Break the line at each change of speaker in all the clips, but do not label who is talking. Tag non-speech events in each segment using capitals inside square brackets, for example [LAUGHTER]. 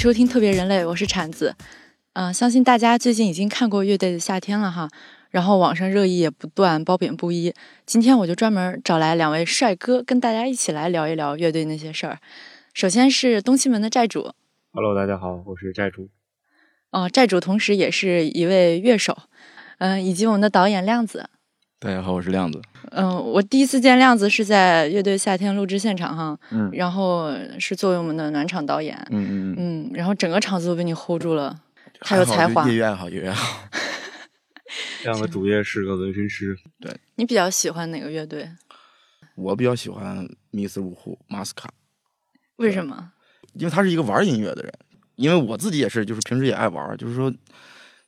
收听特别人类，我是铲子。嗯、相信大家最近已经看过乐队的夏天了哈，然后网上热议也不断，褒贬不一。今天我就专门找来两位帅哥，跟大家一起来聊一聊乐队那些事儿。首先是东西门的债主
，Hello，大家好，我是债主。
哦、债主同时也是一位乐手，嗯、以及我们的导演亮子。
大家好，我是亮子。
嗯、我第一次见亮子是在乐队夏天录制现场哈，
嗯
然后是作为我们的暖场导演，
嗯嗯嗯，
嗯，然后整个场子都被你 hold 住了，太有才华
就业。余爱好，业余爱好。
这样的主业是个纹身师，对
你比较喜欢哪个乐队？
我比较喜欢密斯入户马斯卡，
为什么？
因为他是一个玩音乐的人。因为我自己也是，就是平时也爱玩。就是说，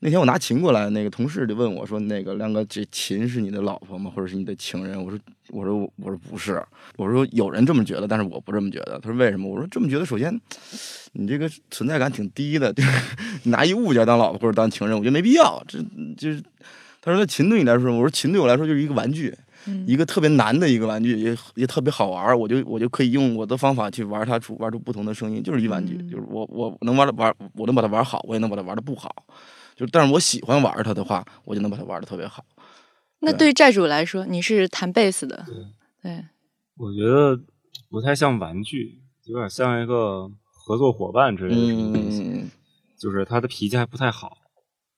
那天我拿琴过来，那个同事就问我说：“那个亮哥，这琴是你的老婆吗？或者是你的情人？”我说：“我说我说不是。我说有人这么觉得，但是我不这么觉得。”他说：“为什么？”我说：“这么觉得，首先你这个存在感挺低的，就是 [LAUGHS] 拿一物件当老婆或者当情人，我觉得没必要。这就是。”他说：“那琴对你来说，我说琴对我来说就是一个玩具，
嗯
一个特别难的一个玩具，也也特别好玩儿。我就我就可以用我的方法去玩它出玩出不同的声音，就是一玩具，
嗯
就是我我能玩的玩，我能把它玩好，我也能把它玩的不好。就但是我喜欢玩它的话，我就能把它玩的特别好。
那对于债主来说，你是弹贝斯的，对，
我觉得不太像玩具，有点像一个合作伙伴之类的什么东西。
嗯，
就是他的脾气还不太好，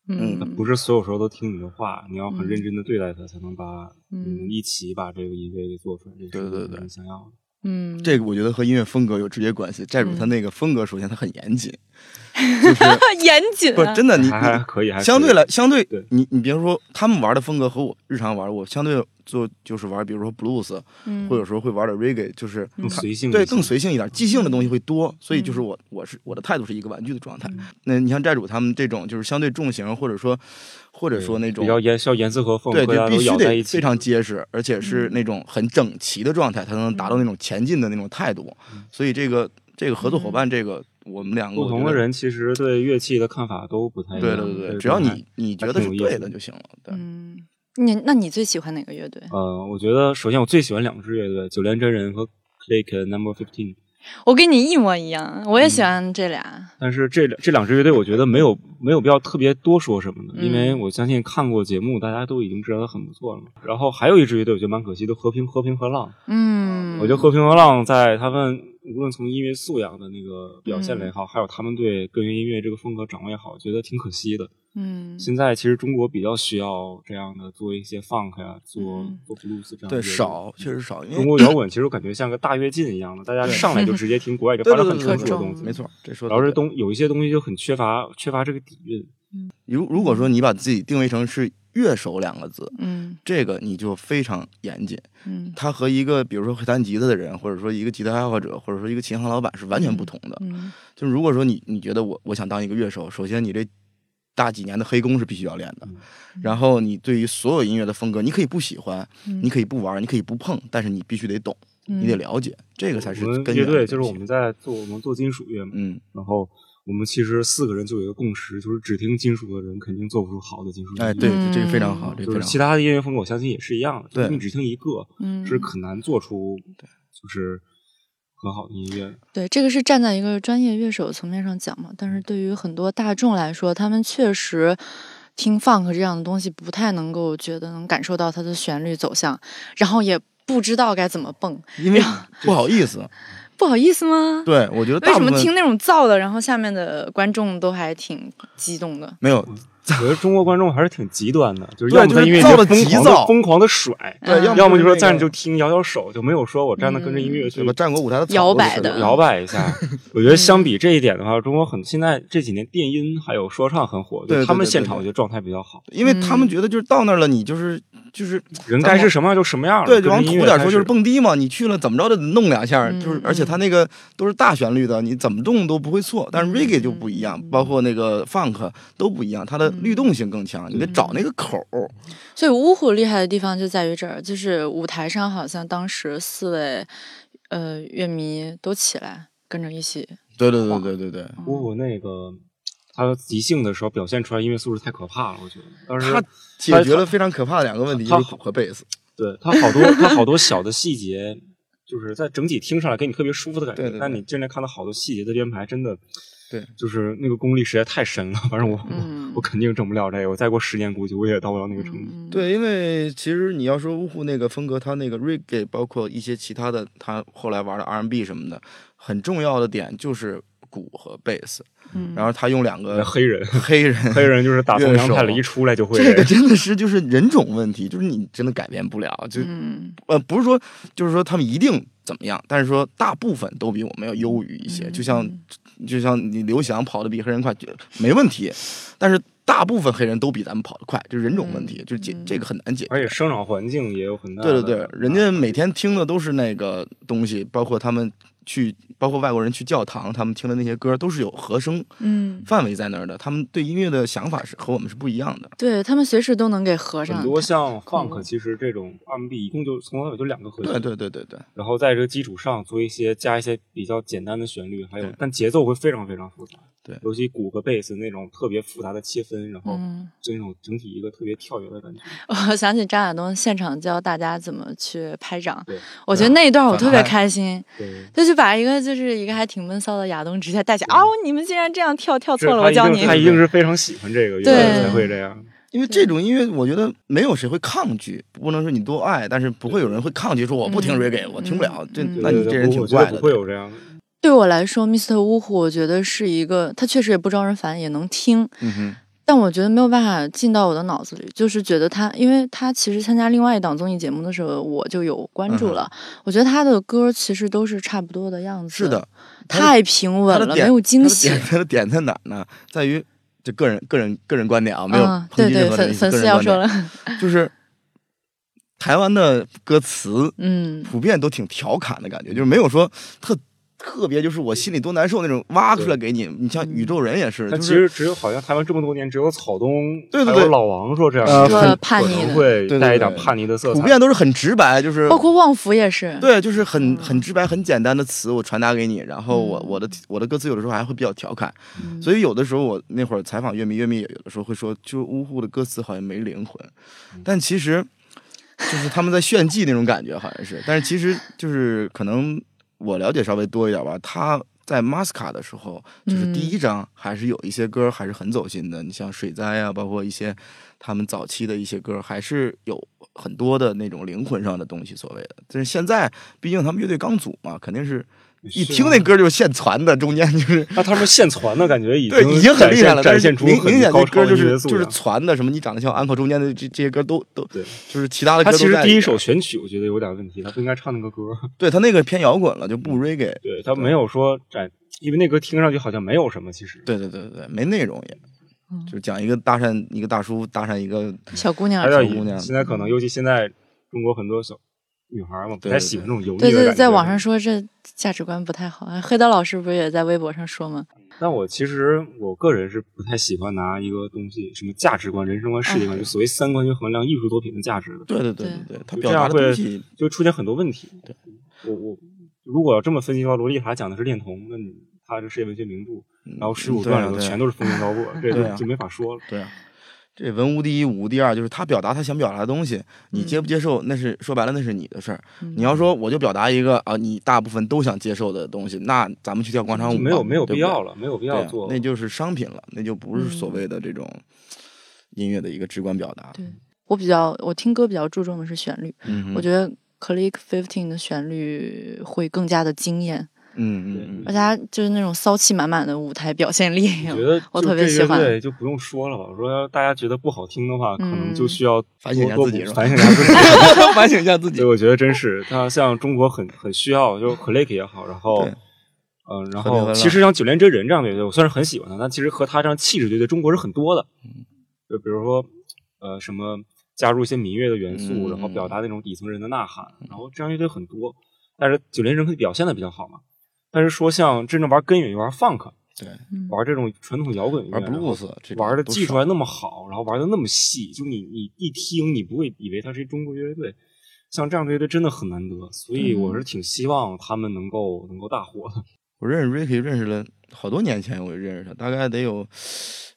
嗯
嗯
不是所有时候都听你的话，你要很
嗯
认真的对待他，才能把
嗯
一起把这个音乐给做出来。这是
对对对
想要的。
嗯，
这个我觉得和音乐风格有直接关系。债主
嗯
他那个风格，首先他很严谨，[LAUGHS] 就是 [LAUGHS]
严谨啊，
不真的你
还可以，还
相对来，相对
对
你你别说他们玩的风格和我日常玩，我相对做就是玩，比如说 blues，
嗯
或者说会玩点 reggae，就是
更随性对
更随性一点，即兴的东西会多，
嗯
所以就是我我是我的态度是一个玩具的状态。那你像债主他们这种就是相对重型，或者说或者说那种
比较严，需要严丝合缝，
对，
大家都
就必须
咬在一起，
得非常结实，而且是那种很整齐的状态，才能达到那种前进的那种态度。所以这个这个合作伙伴，这个我们两个
不同的，人其实对乐器的看法都不太一样。
对对对只要你你觉得是对的就行了。对，
嗯，你那你最喜欢哪个乐队？
呃，我觉得首先我最喜欢两支乐队，九连真人和 Click Number Fifteen。
我跟你一模一样，我也喜
嗯
欢这俩。
但是这两这两支乐队，我觉得没有没有必要特别多说什么的，
嗯
因为我相信看过节目，大家都已经知道它很不错了嘛。然后还有一支乐队，我觉得蛮可惜的，和平和平和浪。
嗯，
我觉得和平和浪在他们无论从音乐素养的那个表现来也
嗯
好，还有他们对个人音乐这个风格掌握也好，我觉得挺可惜的。
嗯
现在其实中国比较需要这样的做一些 funk 呀、做
嗯
做 blues 这样的
对少确实少，因为
中国摇滚其实我感觉像个大跃进一样的，大家上来就直接听国外这发展很成熟的东西，
没错，这说的
然后这东有一些东西就很缺乏缺乏这个底蕴。
如如果说你把自己定位成是乐手两个字，
嗯。
这个你就非常严谨。
嗯。
他和一个比如说会弹吉他的人，或者说一个吉他爱好者，或者说一个琴行老板是完全不同的。
嗯。
就如果说你你觉得我我想当一个乐手，首先你这大几年的黑工是必须要练的，
嗯。
然后你对于所有音乐的风格，你可以不喜欢，
嗯。
你可以不玩，你可以不碰，但是你必须得懂，你得了解，这个才是根源的
乐队就是我们在做我们做金属乐嘛，
嗯，
然后我们其实四个人就有一个共识，就是只听金属的人肯定做不出好的金属乐。
哎，对，
嗯
这个非常好，这个非常好。
就是其他的音乐风格，我相信也是一样的。
对
你只听一个，
嗯，
是很难做出就是很好的音乐。
对，这个是站在一个专业乐手层面上讲嘛，但是对于很多大众来说，他们确实听 funk 这样的东西不太能够觉得能感受到它的旋律走向，然后也不知道该怎么蹦，
因为不好意思，
不好意思吗？
对我觉得
为什么听那种燥的，然后下面的观众都还挺激动的？
没有，
我觉得中国观众还是挺极端的，就是要么在音乐
就是造得
节疯狂的疯狂的甩，
对
要
要么就说站着就听摇摇手，就没有说我站着跟着音乐去
对吧？战国舞台的
摇摆的
摇摆一下。[LAUGHS] 我觉得相比这一点的话，中国很现在这几年电音还有说唱很火，
对
他们现场我觉得状态比较好，
因为他们
嗯
觉得就是到那儿了，你就是就是
人该是什么样就什么样了。
对，就往土点说就是蹦迪嘛，你去了怎么着都得弄两下，
嗯
就是而且他那个都是大旋律的，你怎么动都不会错。但是
嗯
reggae 就不一样，包括那个 funk 都不一样，它的律动性更强，你得找那个口儿。
所以芜湖厉害的地方就在于这儿，就是舞台上好像当时四位呃乐迷都起来跟着一起，
对对对对对对，
芜湖那个他即兴的时候表现出来音乐素质太可怕了，我觉得。当时
他解决了非常可怕的两个问题，就是鼓和贝斯。
对他好多他好多小的细节，就是在整体听上来给你特别舒服的感觉，
对对对
但你真的看到好多细节的编排，真的
对，
就是那个功力实在太深了。[LAUGHS] 反正我、
嗯
我肯定整不了这个，我再过十年估计我也到不了那个程度。
嗯，
对，因为其实你要说呜呼那个风格，他那个 reggae，包括一些其他的，他后来玩的 R&B 什么的，很重要的点就是鼓和贝斯，
嗯
然后他用两个
黑人，[LAUGHS]
黑人 [LAUGHS]
黑人就是打从
乐手
杨太里一出来就会
这个真的是就是人种问题，就是你真的改变不了，就
嗯
呃不是说就是说他们一定怎么样，但是说大部分都比我们要优于一些，就像就像你刘翔跑得比黑人快，就没问题，但是大部分黑人都比咱们跑得快，就是人种问题，就是解这个很难解决。
而且生长环境也有很大。
对对对，人家每天听的都是那个东西，包括他们去，包括外国人去教堂，他们听的那些歌都是有和声
嗯，
范围在那儿的，他们对音乐的想法是和我们是不一样的。
对他们随时都能给合上。
很多像 funk，其实这种 R&B 一共就从头到尾就两个和弦，
对对对对对，
然后在这个基础上做一些加一些比较简单的旋律，还有但节奏会非常非常复杂。
对
尤其鼓和贝斯那种特别复杂的切分，然后
嗯
就那种整体一个特别跳跃的感觉。[LAUGHS]
我想起张亚东现场教大家怎么去拍掌
对，
我觉得那一段我特别开心，
对，
就去把一个就是一个还挺闷骚的亚东直接带起来，哦，你们竟然这样跳，跳错了，
他一定
我教你。
他一定是非常喜欢这个，有
对
才会这样。
因为这种音乐，我觉得没有谁会抗拒，不能说你多爱，但是不会有人会抗拒说我不听
嗯
reggae，、我听不了。这
嗯
那你这人挺怪的。
不会有这样的。
对我来说，Mr. 呜呼，我觉得是一个，他确实也不招人烦，也能听，
嗯哼，
但我觉得没有办法进到我的脑子里，就是觉得他，因为他其实参加另外一档综艺节目的时候，我就有关注了。我觉得他的歌其实都是差不多的样子，
是的，，
太平稳了，没有惊喜
他的。点他的点在哪儿呢？在于这个人个人个人观点啊，没有
嗯，对对，粉粉丝要说了，
就是台湾的歌词
嗯
普遍都挺调侃的感觉，就是没有说特特别，就是我心里多难受那种挖出来给你。你像宇宙人也是，
但
就是
其实只有好像台湾这么多年，只有草东
对对对
老王说这样
呃
说
可
叛逆
会带一点
对
叛逆的色彩。
普遍都是很直白，就是
包括旺福也是。
对，就是很很直白、很简单的词，我传达给你，然后我
嗯
我的我的歌词有的时候还会比较调侃，
嗯
所以有的时候我那会儿采访乐迷，乐迷也有的时候会说，就呜呼的歌词好像没灵魂，
嗯
但其实就是他们在炫技那种感觉，好像是，但是其实就是可能我了解稍微多一点吧，他。在 Masca 的时候，就是第
嗯
一张还是有一些歌还是很走心的，你像水灾啊，包括一些他们早期的一些歌，还是有很多的那种灵魂上的东西，所谓的。但是现在，毕竟他们乐队刚组嘛，肯定是一听那歌就是现传的，中间就是
那他们现传的感觉已
对，
经
已经很厉害了，但是
展现出
明明显就是就是
养
传的，什么你长得像 uncle 中间的这这些歌都都
对，
就是其他的歌
他其实第一首选曲我觉得有点问题，他不应该唱那个歌。
对他那个偏摇滚了，就不 reggae。
对他没有说展，因为那歌听上去好像没有什么，其实。
对对对对对，没内容也，
嗯。
就是讲一个搭讪一个大叔搭讪一个，
小姑娘
还有
小姑娘。
现在可能尤其现在中国很多小女孩嘛，不太喜欢这种油腻的
对对，在网上说这价值观不太好。哎黑刀老师不是也在微博上说吗？
但我其实我个人是不太喜欢拿一个东西，什么价值观、人生观、世界观，
嗯
就所谓三观去衡量艺术作品的价值的，
对对对
对
对对，他表达
就这样会
的东西，
就出现很多问题。
对，
我我如果要这么分析的话，罗丽塔讲的是恋童，那你他是世界文学名著，然后《十五传》里头
对啊对啊
全都是风云高过，[LAUGHS] 这就就没法说了。
对啊。这文无第一，武无第二，就是他表达他想表达的东西，你接不接受，那是说白了那是你的事儿。
嗯
你要说我就表达一个啊，你大部分都想接受的东西，那咱们去跳广场舞
没有没有必要了，没有必要做。
那就是商品了，那就不是所谓的这种音乐的一个直观表达。
对我比较，我听歌比较注重的是旋律。
嗯，
我觉得 Click Fifteen 的旋律会更加的惊艳，
嗯嗯嗯，
而且他就是那种骚气满满的舞台表现力。
我觉得 [LAUGHS]
我特别喜欢
对就不用说了吧。我说要大家觉得不好听的话，可能就
嗯
需要
反省一下自己
反省一下自己。[LAUGHS]
反省一下自己
对，。我觉得真是，他像中国很很需要，就 Click 也好，然后
对
嗯，然后其实像九连真人这样的乐队，我算是很喜欢的。但其实和他这样气质乐队，中国是很多的。
嗯
就比如说呃什么加入一些民乐的元素，
嗯
然后表达那种底层人的呐喊，然后这样乐队很多。但是九连真可以表现的比较好嘛。但是说像真正玩根源、玩 funk、
对，
嗯
玩这种传统摇滚乐，
玩 blues
玩的技术还那么好，然后玩的那么细，就你你一听，你不会以为它是一中国乐队。像这样的乐队真的很难得，所以我是挺希望他们能够能够大火的。[LAUGHS]
我认识 Ricky 认识了好多年前，我就认识他，大概得有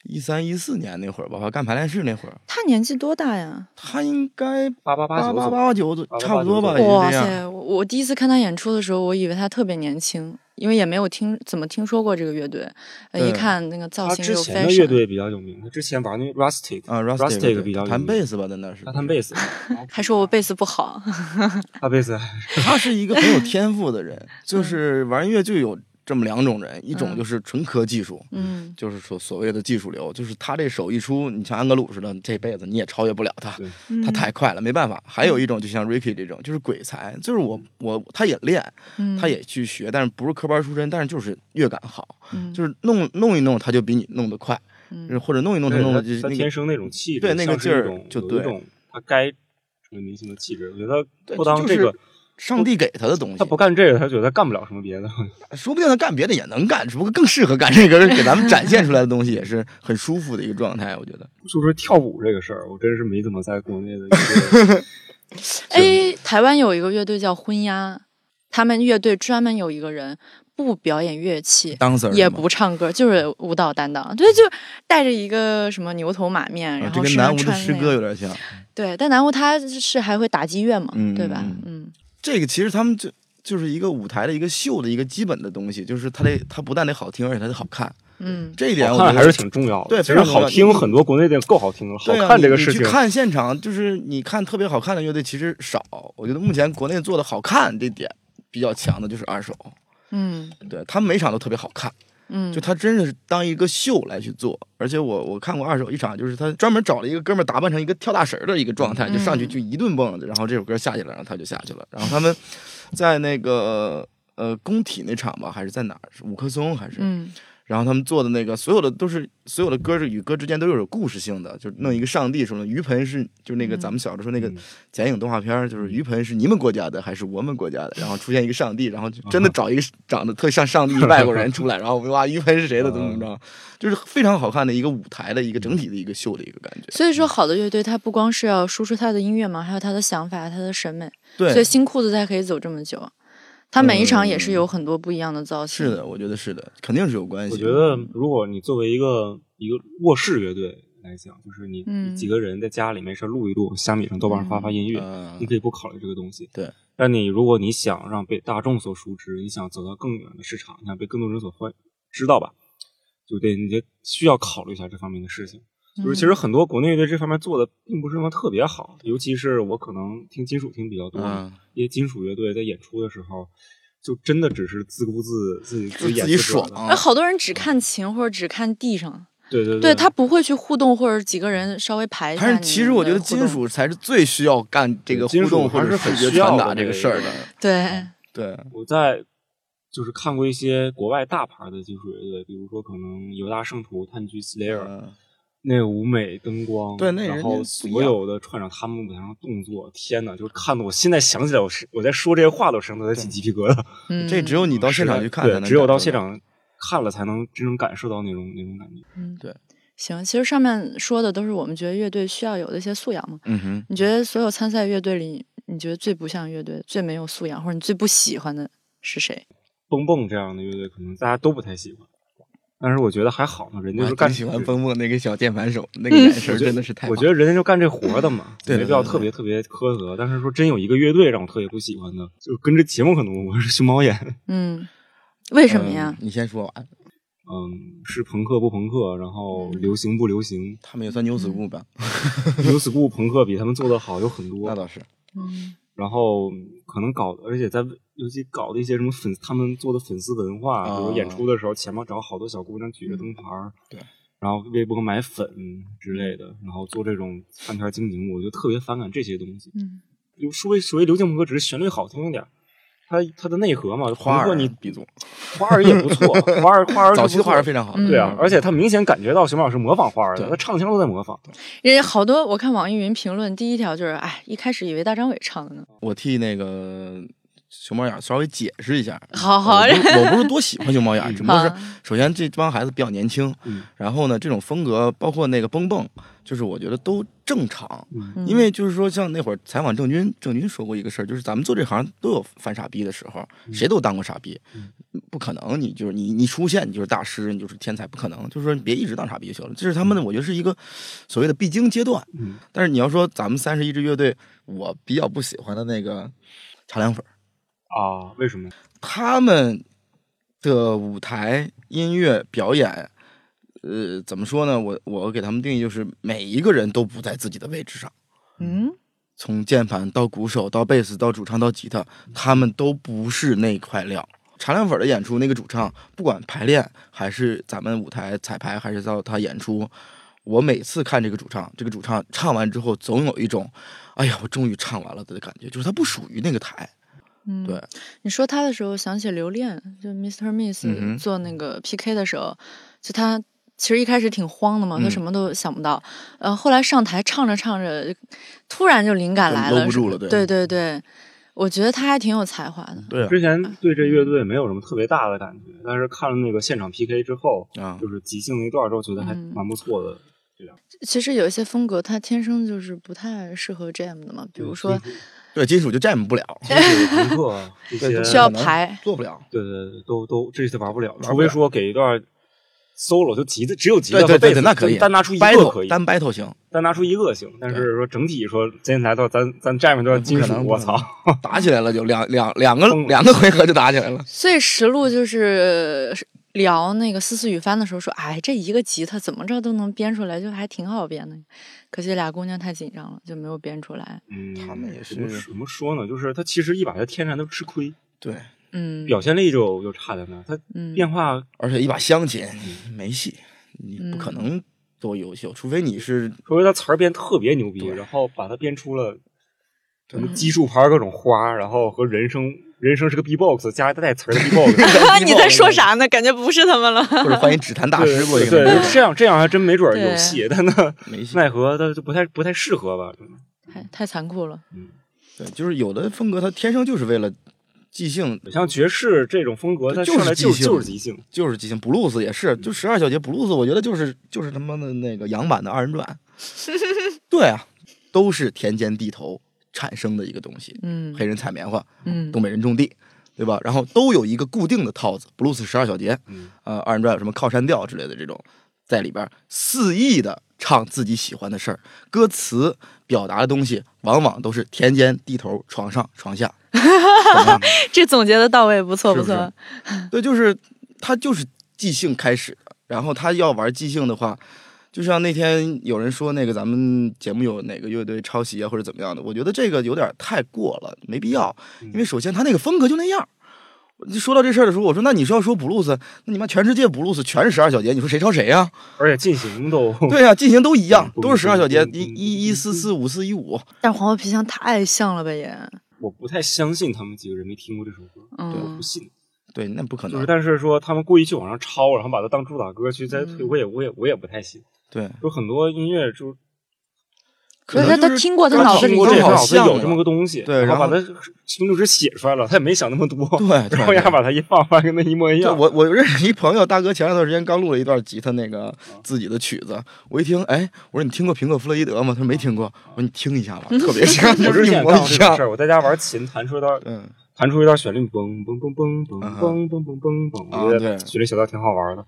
一三一四年那会儿吧，我干排练室那会儿，
他年纪多大呀？
他应该
八八八
八八
九
差不多吧。
哇塞！我我第一次看他演出的时候，我以为他特别年轻，因为也没有听怎么听说过这个乐队，呃，一看那个造型又
之前的乐队比较有名，他之前玩那 Rustic
啊
Rustic 比较有名
弹贝斯吧，在那是
他弹贝斯，[LAUGHS]
还说我贝斯不好，[LAUGHS]
他贝斯。
他是一个很有天赋的人，[LAUGHS] 就是玩音乐就有这么两种人，一种
嗯
就是纯科技术，
嗯
就是说所谓的技术流，就是他这手一出，你像安格鲁似的，这辈子你也超越不了他，他太快了，没办法。还有一种就像 Ricky 这种，就是鬼才，就是我我他也练，
嗯，
他也去学，但是不是科班出身，但是就是乐感好，
嗯
就是弄弄一弄他就比你弄得快，
嗯
或者弄一弄他弄的就是
他天生那种气质，
对那个劲儿就对
有一种他该成为明星的气质。我觉得不当
就是
这个，
上帝给他的东西，
他不干这个，他觉得他干不了什么别的。
说不定他干别的也能干，只不过更适合干这个，给咱们展现出来的东西也是很舒服的一个状态，我觉得。[LAUGHS]
就说跳舞这个事儿，我真是没怎么在国内的 [LAUGHS]
哎，台湾有一个乐队叫昏鸦，他们乐队专门有一个人不表演乐器
，dancer
也不唱歌，就是舞蹈担当。对，就带着一个什么牛头马面，
啊
然后
这跟南无的诗歌有点像。
对，但南无他是还会打击乐嘛，
嗯
对吧
嗯？
嗯
这个其实他们就就是一个舞台的一个秀的一个基本的东西，就是它得它不但得好听，而且它得好看。
嗯
这一点我觉得
还是挺重要的。
对
其实好听很多国内的够好听了，好
对啊
看这个事情
你你去。看现场，就是你看特别好看的乐队其实少。我觉得目前国内做的好看这点比较强的就是二手，
嗯
对他们每场都特别好看。
嗯，
就他真是当一个秀来去做，而且我我看过二手一场，就是他专门找了一个哥们儿打扮成一个跳大神儿的一个状态，就上去
嗯
就一顿蹦，然后这首歌下去了，然后他就下去了，然后他们在那个呃工体那场吧，还是在哪儿？是五棵松还是？
嗯
然后他们做的那个所有的都是所有的歌是与歌之间都是有故事性的，就弄一个上帝什么的。鱼盆是就是那个
嗯
咱们小时候说那个
嗯
剪影动画片，就是鱼盆是你们国家的还是我们国家的？然后出现一个上帝，然后就真的找一个长得特像上帝的外国人出来，然后哇鱼盆是谁的怎么怎么着，[LAUGHS] 就是非常好看的一个舞台的一个整体的一个秀的一个感觉。
所以说，好的乐队它不光是要输出他的音乐嘛，还有他的想法、他的审美，
对，
所以新裤子才可以走这么久。他每一场也是
嗯
有很多不一样的造型。
是的，我觉得是的，肯定是有关系。
我觉得，如果你作为一个一个卧室乐队来讲，就是你
嗯
你几个人在家里没事录一录，虾米上、豆瓣上发发音乐，
嗯
你可以不考虑这个东西。
对，
但你如果你想让被大众所熟知，你想走到更远的市场，你想被更多人所欢知道吧，就得你就需要考虑一下这方面的事情。就是其实很多国内乐队这方面做的并不是那么特别好，尤其是我可能听金属听比较多，
嗯
一些金属乐队在演出的时候，就真的只是自顾自自己
自己爽
而好多人只看琴或者只看地上，
对对
对。他不会去互动，或者几个人稍微排一下。
但是其实我觉得金属才是最需要干这个
金属
互动或者
还是很
视觉
需要的
传达这个事儿的。
对，
对，
我在就是看过一些国外大牌的金属乐队，比如说可能犹大圣徒、炭疽 Slayer，、
嗯
那个舞美灯光，
对那
然后所有的串场他们舞台上的动作，天呐，就是看的我现在想起来，我是我在说这些话都身上都在起鸡皮疙瘩。
嗯，
这只有你到现场去看才
对，
能，
只有到现。场看了才能真正感受到那种那种感觉。
嗯
对
行。其实上面说的都是我们觉得乐队需要有的一些素养嘛。
嗯哼，
你觉得所有参赛乐队里，你觉得最不像乐队、最没有素养，或者你最不喜欢的是谁？
蹦蹦这样的乐队，可能大家都不太喜欢，但是我觉得还好嘛，人家是干
喜欢蹦蹦那个小键盘手，那个眼神真的是太。
我觉得人家就干这活的嘛，
对对
没必要特别特别苛责。但是说真有一个乐队让我特别不喜欢的，就跟这节目可能我是熊猫眼，[LAUGHS]
嗯，为什么呀？
嗯你先说完，
嗯，是朋克不朋克，然后流行不流行，
他们也算 new school 吧？[LAUGHS]
new school 朋克比他们做的好有很多那。
倒是。
嗯
然后可能搞，而且在尤其搞的一些什么粉，他们做的粉丝文化，比如
啊
演出的时候前面找好多小姑娘举着灯牌儿，
对，
然后微博买粉之类的，然后做这种饭圈经营，我就特别反感这些东西。
嗯
就所谓所谓流行朋克，只是旋律好听一点儿，它它的内核嘛，
花儿
你
比作，[LAUGHS]
花儿也不错，花儿花儿
早期的花儿非常好。
嗯
对啊，而且他明显感觉到熊猫老师模仿花儿的，
对
他唱腔都在模仿。
人家好多，我看网易云评论，第一条就是，哎，一开始以为大张伟唱的呢。
我替那个熊猫眼儿稍微解释一下。
好好
我不是我不是多喜欢熊猫眼儿，[LAUGHS] 只不过是首先这帮孩子比较年轻，
嗯
然后呢，这种风格包括那个蹦蹦，就是我觉得都正常。
嗯
因为就是说，像那会儿采访郑钧，郑钧说过一个事儿，就是咱们做这行都有犯傻逼的时候，谁都当过傻逼，不可能你就是你你出现你就是大师，你就是天才，不可能。就是说你别一直当傻逼就行了，这是他们的，我觉得是一个所谓的必经阶段。
嗯
但是你要说咱们三十一支乐队，我比较不喜欢的那个茶凉粉儿，
啊，为什么？
他们的舞台音乐表演，呃，怎么说呢？我我给他们定义就是每一个人都不在自己的位置上，
嗯
从键盘到鼓手到贝斯到主唱到吉他，他们都不是那块料。茶凉粉的演出，那个主唱不管排练还是咱们舞台彩排，还是到他演出，我每次看这个主唱，这个主唱唱完之后，总有一种，哎呀，我终于唱完了的感觉，就是他不属于那个台。
嗯，
对，
你说他的时候，想起留恋，就 Mr. Miss 做那个 PK 的时候，就他其实一开始挺慌的嘛，他
嗯
什么都想不到，呃，后来上台唱着唱着，突然就灵感来了，
搂不住了对
对对对，我觉得他还挺有才华的。
对啊
之前对这乐队没有什么特别大的感觉，但是看了那个现场 PK 之后，
啊，
就是即兴那一段之后，觉得还
嗯
蛮不错的。这样，
其实有一些风格，他天生就是不太适合 jam 的嘛，比如说
对金属就 jam 不了，[LAUGHS] [LAUGHS]
金属朋克这些，
需要排，
做不了。
对对对，都都这次玩不了，
了
除非说给一段 solo 就吉他只有吉他
对对对对，
和贝斯，
那可以，
单拿出一个
battle
可以，
单 battle 行，
单拿出一个行，但是说整体说今天来到咱咱站上段金属，
不可能
我操，[LAUGHS]
打起来了就两两两个两个回合就打起来了。
所以实录就是聊那个思思雨帆的时候说，哎，这一个吉他怎么着都能编出来，就还挺好编的。可惜俩姑娘太紧张了，就没有编出来。
嗯，
他们也是
怎么说呢？就是他其实一把他天然都吃亏，
对，
嗯，
表现力就就差在那，他
嗯
变化
而且一把乡琴没戏，你不可
嗯
能多优秀，除非你是
除非他词儿编特别牛逼，然后把它编出了什么基数牌各种花，然后和人生人生是个 B-box 加带词儿的 B-box，[LAUGHS]
你在说啥呢？感觉不是他们了。
或者欢迎指弹大师过去
对，这样这样还真没准有戏，但那
没戏。[LAUGHS]
奈何他就不太不太适合吧。
太太残酷了。
嗯对，就是有的风格它天生就是为了即兴，
像爵士这种风格，它
就是
上来就
即兴
就是即兴，
就是即兴。布鲁斯也是，就十二小节布鲁斯，我觉得就是就是他妈的那个洋版的二人转。[LAUGHS] 对啊，都是田间地头产生的一个东西。
嗯
黑人采棉花，
嗯
东北人种地，对吧？然后都有一个固定的套子，布鲁斯十二小节，
嗯
呃，二人转有什么靠山调之类的这种，在里边肆意的唱自己喜欢的事儿，歌词表达的东西往往都是田间地头、床上床下 [LAUGHS] [LAUGHS]
这总结的到位，不错
不
错。[LAUGHS]
对，就是他就是即兴开始的，然后他要玩即兴的话。就像那天有人说那个咱们节目有哪个乐队抄袭啊或者怎么样的，我觉得这个有点太过了，没必要。因为首先他那个风格就那样。就说到这事儿的时候，我说那你是要说布鲁斯，那你妈全世界布鲁斯全是十二小节，你说谁抄谁呀、
而且进行都
对呀、进行都一样，
嗯
都是十二小节，
嗯
一一一四四五四一五。
但黄河皮箱太像了吧也，
我不太相信他们几个人没听过这首歌，我
嗯
不，信。
对，那不可能
就是，。但是说他们故意去往上抄，然后把它当主打歌去再推，
嗯
我也我也我也不太信。
对，
有很多音乐就
所以他他听过，他脑子里就
听过这个，
刚好
像有这么个东西，
对
然后把
然
它清楚是写出来了，他也没想那么多，
对对 [LAUGHS]
然后呀
对
把它一放，发现跟那一模一样。
我我认识一朋友，大哥前两段时间刚录了一段吉他那个自己的曲子，我一听，哎，我说你听过平克·弗洛伊德吗？他说没听过。我说你听一下吧，[LAUGHS] 特别像，
我
就是一模一样。[LAUGHS]
我在家玩琴，弹出一段
嗯，
弹出一段旋律，嘣嘣嘣嘣嘣
嗯
嘣嘣嘣嘣嘣，觉得
对
旋律小调挺好玩的。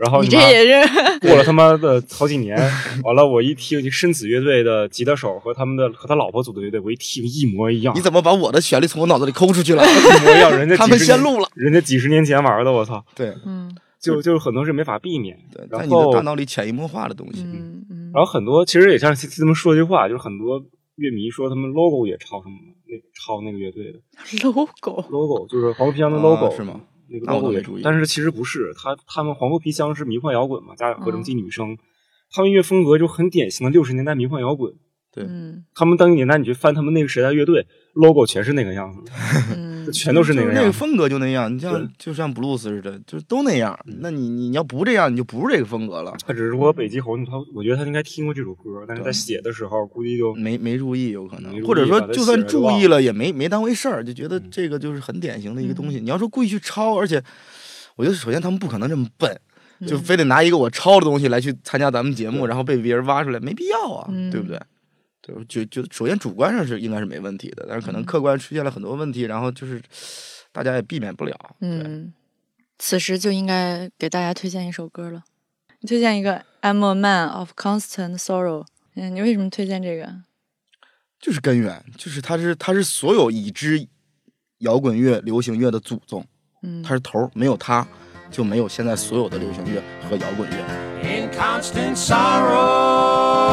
然后
你
你
这也是
过了他妈的好几年，完了我一听深紫乐队的吉他手和他们的和他老婆组的乐队，我一听一模一样，
你怎么把我的旋律从我脑子里抠出去了？[LAUGHS]
一模一样？人家
他们先录了，
人家几十年前玩的，我操！
对
嗯
就就是很多是没法避免。
对，
然后
在你的大脑里潜移默化的东西。
嗯嗯，
然后很多其实也像听他们说句话，就是很多乐迷说他们 logo 也抄什么那抄那个乐队的
logo
logo，就是黄河皮箱的
啊
logo、
是吗？
那个
那我都
logo
没注意
但是其实不是，他他们黄河皮箱是迷幻摇滚嘛，加合成
嗯。
器女生，他们音乐风格就很典型的六十年代迷幻摇滚。
对。
嗯。
他们当年代你去翻他们那个时代乐队 logo 全是那个样子，[LAUGHS]
嗯
全都是那个样。
那个风格就那样，你像就像布鲁斯似的，就都那样。那你你要不这样，你就不是这个风格了。
他只是说北极猴，他我觉得他应该听过这首歌，但是在写的时候估计就
没没注意，有可能，或者说就算注意了，也没没当回事儿，就觉得
嗯
这个就是很典型的一个东西。
嗯
你要说故意去抄，而且我觉得首先他们不可能这么笨，就
嗯
非得拿一个我抄的东西来去参加咱们节目，然后被别人挖出来，没必要啊，
嗯
对不对？对，我觉觉得首先主观上是应该是没问题的，但是可能
嗯
客观出现了很多问题，然后就是大家也避免不了。
嗯，此时就应该给大家推荐一首歌了。你推荐一个《I'm a Man of Constant Sorrow》。嗯，你为什么推荐这个？
就是根源，就是它是它是所有已知摇滚乐、流行乐的祖宗。
嗯
它是头儿，没有它就没有现在所有的流行乐和摇滚乐。
in constant sorrow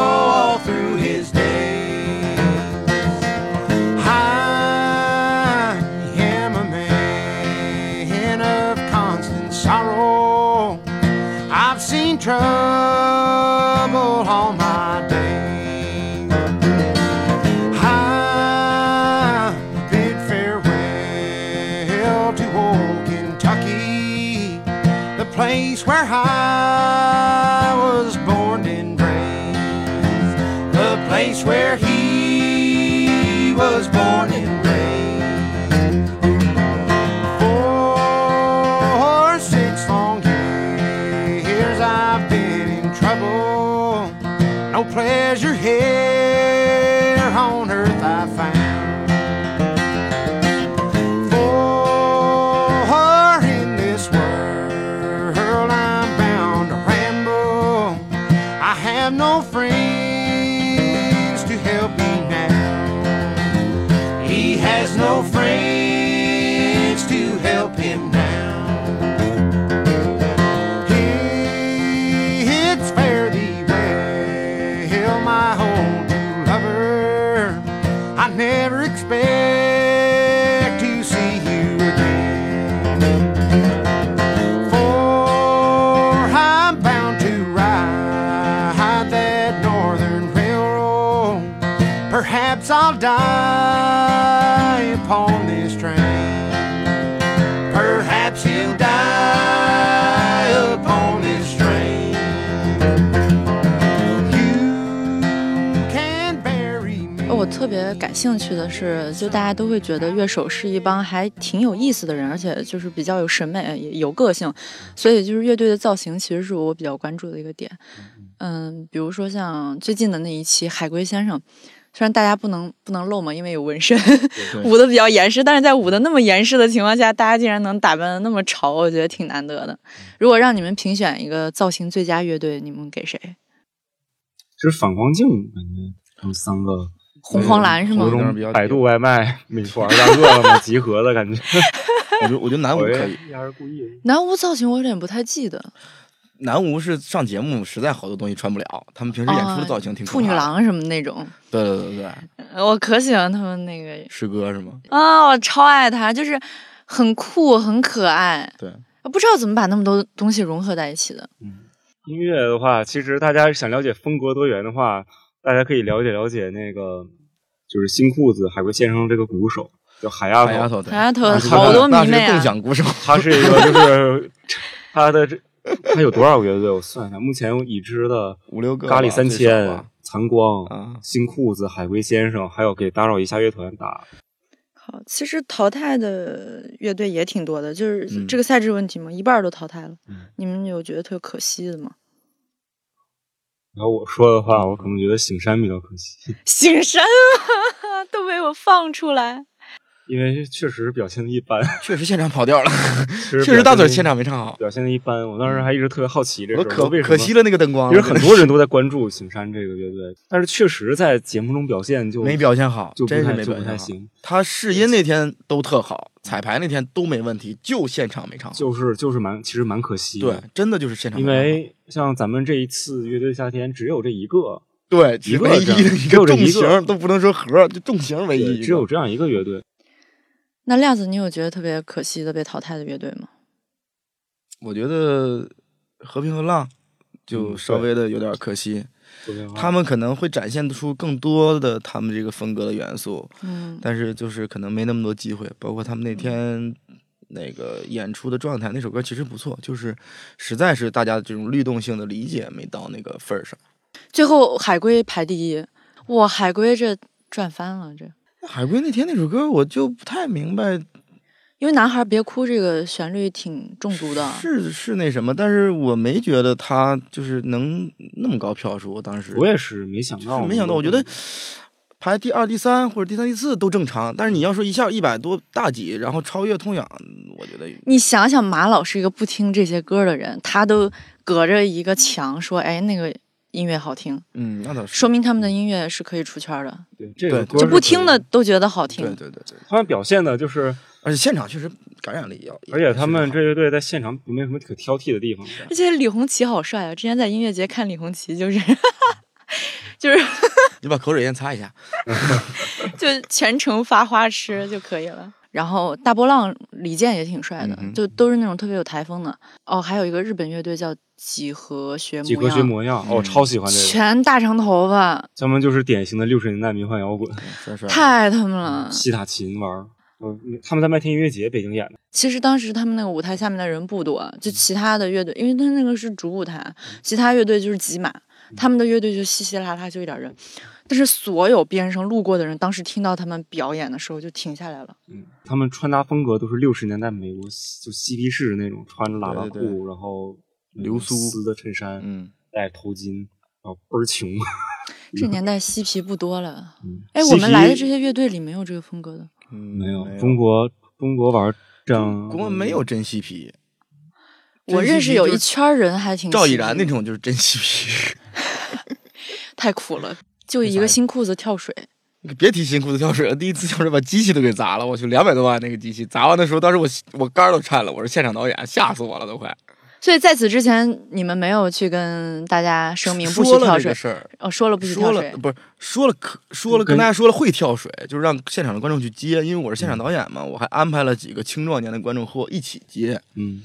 的是，就大家都会觉得乐手是一帮还挺有意思的人，而且就是比较有审美、有个性，所以就是乐队的造型其实是我比较关注的一个点。嗯，比如说像最近的那一期《海龟先生》，虽然大家不能不能露嘛，因为有纹身，[LAUGHS] 捂的比较严实，但是在捂的那么严实的情况下，大家竟然能打扮的那么潮，我觉得挺难得的。如果让你们评选一个造型最佳乐队，你们给谁？
就是反光镜感觉他们三个
红黄蓝是吗
有？
有点比较
种百度外卖、[LAUGHS] 美团、大饿了么集合的感觉。
我觉得我觉得南无
我
可以。
南无造型我有点不太记得，
南无是上节目实在好多东西穿不了，他们平时演出的造型挺酷
处女。郎什么那种，
对对对对，
我可喜欢他们那个
师哥是吗？
啊，我超爱他，就是很酷很可爱，
对，
不知道怎么把那么多东西融合在一起的。
音乐的话，其实大家想了解风格多元的话，大家可以了解了解那个，就是新裤子海龟先生这个鼓手叫海丫头，
海丫头，
海丫头好多迷妹
共享鼓手，[LAUGHS]
他是一个就是他的这他有多少个乐队？我算一下，目前已知的
五六个
咖喱三千、残光、
啊
新裤子、海龟先生，还有给打扰一下乐团打
好，其实淘汰的乐队也挺多的，就是
嗯
这个赛制问题嘛，一半都淘汰了。
嗯
你们有觉得特可惜的吗？
然后我说的话，我可能觉得醒山比较可惜，[LAUGHS]
醒山啊，都被我放出来。
因为确实表现的一般，
确实现场跑调了，[LAUGHS]
确
确实大嘴
现
现场没唱好，
表现的一般。我当时还一直特别好奇这
我
事儿，
可惜了那个灯光，
其实很多人都在关注醒山这个乐队，但是确实在节目中表现就
没表现好，
就
真是没表现好。
不太行，
他试音那天都特好，彩排那天都没问题，就现场没唱好。
就是就是蛮其实蛮可惜的。
对，真的就是现场
因
没唱好。
为像咱们这一次乐队夏天只有这一个，
对，
一个
唯一一个重
只有这一个
型都不能说核，就重型唯一一
只有这样一个乐队。
那亮子，你有觉得特别可惜的被淘汰的乐队吗？
我觉得和平和浪就
嗯
稍微的有点可惜，他们可能会展现出更多的他们这个风格的元素，
嗯，
但是就是可能没那么多机会。包括他们那天那个演出的状态，那首歌其实不错，就是实在是大家这种律动性的理解没到那个份儿上。
最后海龟排第一，哇，海龟这赚翻了这。
海龟那天那首歌我就不太明白，
因为男孩别哭这个旋律挺中毒的，
是是那什么，但是我没觉得他就是能那么高票数。我当时
我也是没想到，
没想到，我觉得排第二、第三或者第三、第四都正常，但是你要说一下一百多大几，然后超越痛痒，我觉得
你想想，马老是一个不听这些歌的人，他都隔着一个墙说：“哎，那个音乐好听。
嗯，那倒”是。
说明他们的音乐是可以出圈的，
对这个歌
就不听的，都觉得好听。
对对对对，
他们表现的就是
而且现场确实感感染力也要。
而且他们这乐队在现场没什么可挑剔的地方。
而且李红旗好帅啊！之前在音乐节看李红旗，就是 [LAUGHS] 就是
你把口水先擦一下。[LAUGHS]
就全程发花痴就可以了。然后大波浪李健也挺帅的，
嗯
就都是那种特别有台风的。哦，还有一个日本乐队叫几何学模
几何学模样，哦，我超喜欢这个，
全大长头发，
他们就是典型的六十年代迷幻摇滚，
太帅。
太他们了。
西塔琴玩他们在麦田音乐节北京演的，
其实当时他们那个舞台下面的人不多，就其他的乐队，因为他那个是主舞台，其他乐队就是挤满，他们的乐队就稀稀拉拉就一点人。但是所有边上路过的人，当时听到他们表演的时候就停下来了。
嗯，他们穿搭风格都是六十年代美国就嬉皮士那种，穿着喇叭裤，
对对对
然后
流苏
丝的衬衫，
嗯，
戴头巾，然后倍儿穷。[LAUGHS]
这年代嬉皮不多了。
嗯
哎，
嬉
我们来的这些乐队里没有这个风格的。
嗯
没有中国中国玩这样，
我们没有真嬉皮。
我认识有一圈人还挺
赵以然那种就是真嬉皮。[LAUGHS]
太苦了，就一个新裤子跳水。
你别提新裤子跳水了，第一次跳水把机器都给砸了，我去，两百多万那个机器，砸完的时候，当时我我肝儿都颤了，我是现场导演，吓死我了都快。
所以在此之前，你们没有去跟大家声明不许跳水
说了这个。事儿，
哦，说了不许
说
跳水。
不是说了可说了跟大家说了会跳水，就是让现场的观众去接，因为我是现场导演嘛，我还安排了几个青壮年的观众和我一起接。
嗯，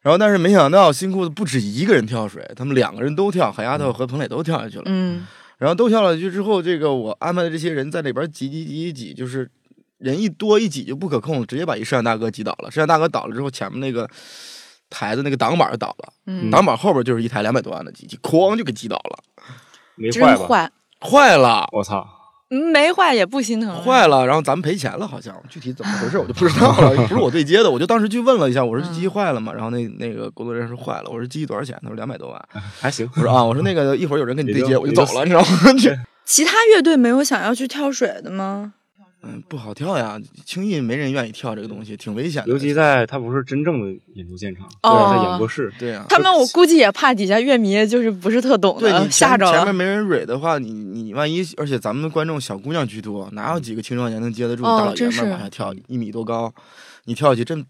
然后但是没想到新裤子不止一个人跳水，他们两个人都跳，海丫头和彭磊都跳下去了。
嗯，
然后都跳下去之后，这个我安排的这些人在里边挤挤挤挤挤，就是人一多一挤就不可控，直接把一摄像大哥挤倒了。摄像大哥倒了之后，前面那个台子那个挡板倒了，
嗯
挡板后边就是一台两百多万的机器，哐就给击倒了，
真
没坏吧？
坏，
坏了。
我操！
嗯没坏也不心疼。
坏了，然后咱们赔钱了，好像具体怎么回事我就不知道了，不是我对接的，我就当时去问了一下，我说机器坏了吗？然后那那个工作人员说坏了，我说机器多少钱？他说两百多万。
还行。
我说啊，我说那个一会儿有人跟你对接，我就走了，你知道吗？[LAUGHS] 这
其他乐队没有想要去跳水的吗？
嗯不好跳呀，轻易没人愿意跳这个东西，挺危险的。
尤其在它不是真正的演出现场，
哦
在演播室，
对呀、
他们我估计也怕底下乐迷就是不是特懂的，
对
吓着了。
前面没人蕊的话，你你万一，而且咱们观众小姑娘居多，哪有几个青壮年能接得住
哦
大老爷们往下跳一米多高？你跳下去真，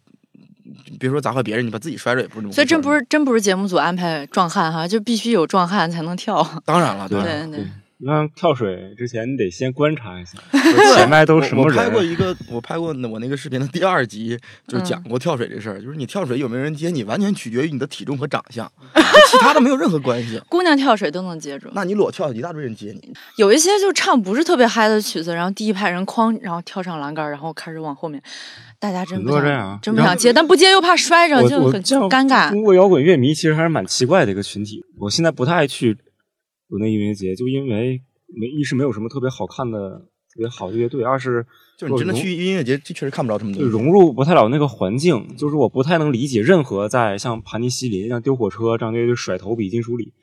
别说砸坏别人，你把自己摔着也不是那么回事。
所以真不是真不是节目组安排壮汉哈，就必须有壮汉才能跳。
当然了，
对。
对对，
你看跳水之前，你得先观察一下 [LAUGHS] 前面都是什么
人我拍过。一个，我拍过我那个视频的第二集，就是讲过跳水这事儿。就是你跳水有没有人接你，完全取决于你的体重和长相，其他的没有任何关系。
姑娘跳水都能接住，
那你裸跳，一大堆人接你。
有一些就唱不是特别嗨的曲子，然后第一排人哐，然后跳上栏杆，然后开始往后面，大家真
很
不想
多这样
真不想接，但不接又怕摔着，就很尴尬。
中国摇滚乐迷其实还是蛮奇怪的一个群体。我现在不太爱去国内音乐节，就因为没一是没有什么特别好看的、特别好的乐队，二是
就是你真的去音乐节，这确实看不着这么
就
多。
融入不太了那个环境，就是我不太能理解任何在像盘尼西林、像丢火车这样的乐队甩头比金属里，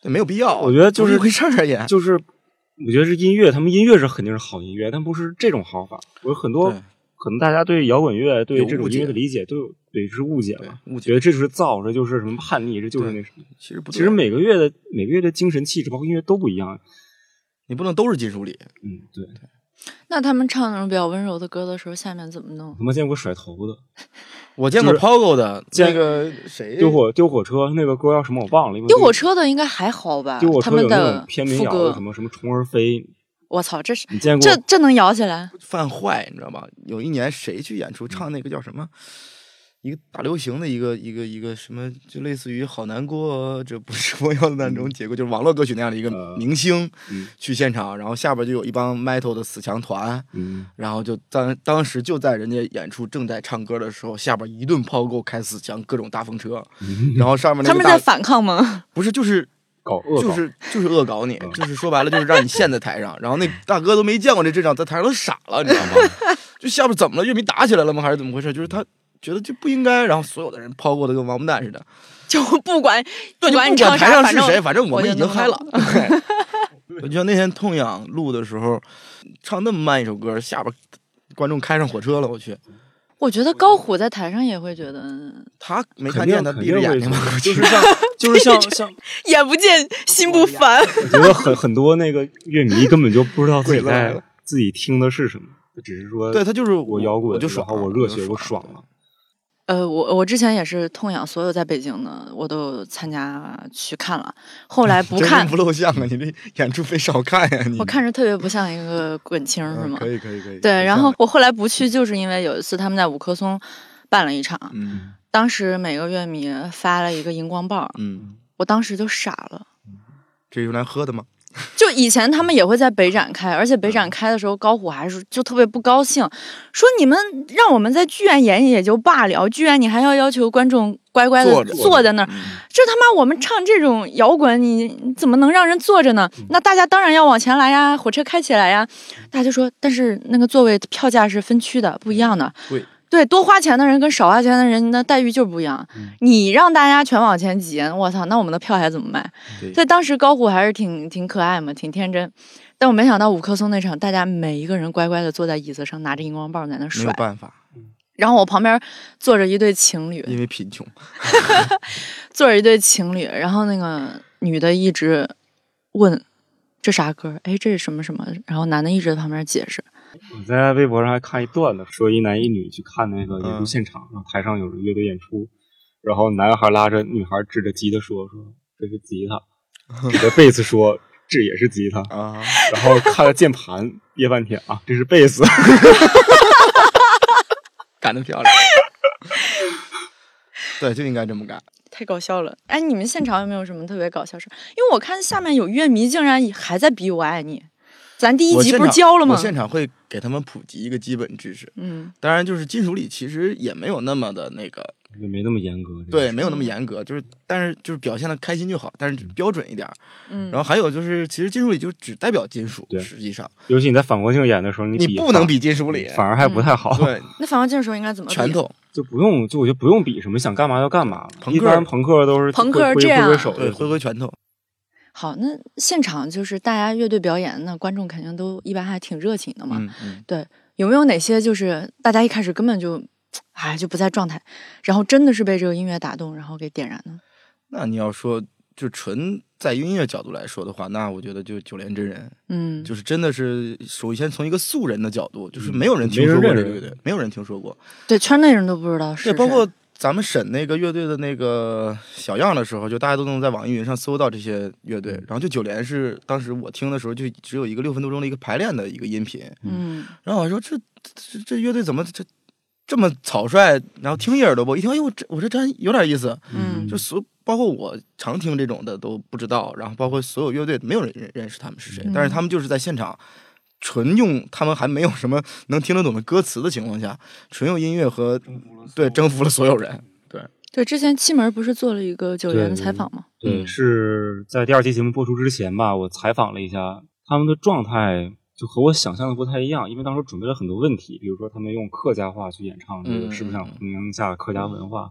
对，没有必要。
我觉得就是
一回事儿也。
就是我觉得是音乐，他们音乐是肯定是好音乐，但不是这种好法。我有很多可能大家对摇滚乐、对这种音乐的理解都有对是误解了，
误解
觉得这就是造，这就是什么叛逆，这就是那什么。
其实不，
其实每个月的每个月的精神气质，包括音乐都不一样。
你不能都是金属里。
嗯，对，
那他们唱那种比较温柔的歌的时候，下面怎么弄？
他妈见过甩头的，
我见过
就是
Pogo 的
见
那个谁
丢火丢火车那个歌叫什么我忘了，因为
丢火车的应该还好吧？
丢火
他们
车有那种
的
偏民谣什，么什么虫儿飞，
我操，这是
你见过？
这这能摇起来？
犯坏，你知道吗？有一年谁去演出唱那个叫什么？一个大流行的一个一个一个什么，就类似于好难过，这不是我要的那种结果，就是网络歌曲那样的一个
呃
明星
嗯
去现场，然后下边就有一帮 metal 的死强团，
嗯，
然后就当当时就在人家演出正在唱歌的时候，下边一顿抛钩开死强，各种大风车，[LAUGHS] 然后上面那个
他们在反抗吗？
不是就是 [LAUGHS]
搞恶搞，
就是就是恶搞你，[LAUGHS] 就是说白了就是让你陷在台上，然后那大哥都没见过这阵仗，在台上都傻了，你知道吗？就下边怎么了？乐迷打起来了吗？还是怎么回事？就是他觉得就不应该，然后所有的人抛过的跟王八蛋似的，[LAUGHS]
就不管
对，就
管你
台上
反正
是谁，反正我们已经
我就能
嗨了。[LAUGHS] 对，[LAUGHS] 我就像那天痛痒录的时候，唱那么慢一首歌，下边观众开上火车了，我去，
我觉得高虎在台上也会觉得嗯
他没看见他闭着眼睛吗？
就是像就是像像，
眼不见心不烦。
我觉得很很多那个乐迷根本就不知道自己在自己听的是什么，只是说
对他就是
我摇滚，
我就爽
我热血，
我
爽了。
呃，我我之前也是痛仰，所有在北京的我都参加去看了，后来不看，
不露相啊！你这演出费少看呀！你
我看着特别不像一个滚青儿，是吗？
嗯可以可以可以。
对，然后我后来不去，就是因为有一次他们在五棵松办了一场，
嗯
当时每个乐迷发了一个荧光棒，
嗯，
我当时就傻了。
这是用来喝的吗？
就以前他们也会在北展开，而且北
嗯
展开的时候，高虎还是就特别不高兴，说你们让我们在剧院演也就罢了，剧院你还要要求观众乖乖的
坐
在那儿，
嗯
这他妈我们唱这种摇滚，你你怎么能让人坐着呢？那大家当然要往前来呀，火车开起来呀。大家就说，但是那个座位票价是分区的，不一样的。
贵
对，多花钱的人跟少花钱的人的待遇就是不一样。你让大家全往前挤，我操，那我们的票还怎么卖？
对
所以当时高虎还是挺挺可爱嘛，挺天真。但我没想到五棵松那场，大家每一个人乖乖的坐在椅子上，拿着荧光棒在那
没有
甩。
办法，
然后我旁边坐着一对情侣，
因为贫穷。[LAUGHS] [LAUGHS]
坐着一对情侣，然后那个女的一直问这啥歌？哎，这是什么什么？然后男的一直在旁边解释。
我在微博上还看一段子，说一男一女去看那个演出
嗯
现场，然后台上有乐队演出，然后男孩拉着女孩指着吉他说：“说这是吉他。[LAUGHS] ”指着贝斯说：“这也是吉他。”
啊，
然后看了键盘，憋半天啊，这是贝斯。[LAUGHS] [LAUGHS]
干得漂亮。对，就应该这么干。
太搞笑了！哎，你们现场有没有什么特别搞笑事？因为我看下面有乐迷竟然还在比我爱你，咱第一集不是教了吗
我？现场会给他们普及一个基本知识。
嗯
当然，就是金属里其实也没有那么的那个，
也没那么严格。
对，没有那么严格，就是但是就是表现的开心就好，但是标准一点儿。
嗯，
然后还有就是，其实金属里就只代表金属，
对
实际上
尤其你在反光镜演的时候，你
你不能比金属里，
反而还不太好。
对，[LAUGHS]
那反光镜的时候应该怎么
拳？头，
就不用，就我就不用比什么，想干嘛就干嘛。
朋克
朋克都是
朋克
挥挥
这样
挥挥手
对，挥挥拳头。
好，那现场就是大家乐队表演，那观众肯定都一般还挺热情的嘛。
嗯嗯，
有没有哪些就是大家一开始根本就，哎就不在状态，然后真的是被这个音乐打动，然后给点燃呢？
那你要说就纯在音乐角度来说的话，那我觉得就九连真人，
嗯，
就是真的是首先从一个素人的角度，就是
嗯
没有人听说过这个乐队，没有人听说过。
对圈内人都不知道是
对，包括咱们审那个乐队的那个小样的时候，就大家都能在网易云上搜到这些乐队。然后就九连是当时我听的时候，就只有一个六分多钟的一个排练的一个音频。
嗯
然后我说这这这乐队怎么这这么草率？然后听一耳朵，我一听，哎呦，这我这真有点意思。
嗯
就所包括我常听这种的都不知道，然后包括所有乐队没有人认认识他们是谁，
嗯
但是他们就是在现场。纯用他们还没有什么能听得懂的歌词的情况下，纯用音乐和对征服了所有人。
对对，之前七门不是做了一个九元的采访吗？
对，
嗯
是在第二期节目播出之前吧，我采访了一下他们的状态，就和我想象的不太一样。因为当时准备了很多问题，比如说他们用客家话去演唱，这个
嗯
是不是想弘扬一下客家文化？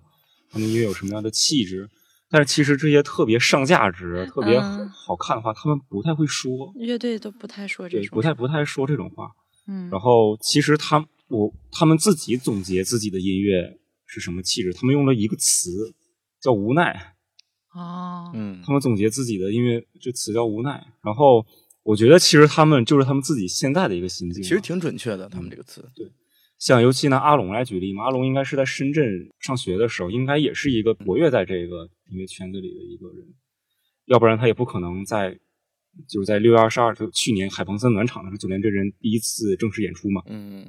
他们音乐有什么样的气质？但是其实这些特别上价值、特别
嗯
好看的话，他们不太会说，
乐队都不太说这，种，
不太不太说这种话。
嗯，
然后其实他我他们自己总结自己的音乐是什么气质，他们用了一个词叫无奈。
哦，
嗯
他们总结自己的音乐这词叫无奈。然后我觉得其实他们就是他们自己现在的一个心境吧。
其实挺准确的，他们这个词。
像尤其拿阿龙来举例嘛，阿龙应该是在深圳上学的时候，应该也是一个活跃在这个音乐圈子里的一个人，要不然他也不可能在就是在六月二十二，就去年海鹏森暖场的时候，九连真人第一次正式演出嘛。
嗯，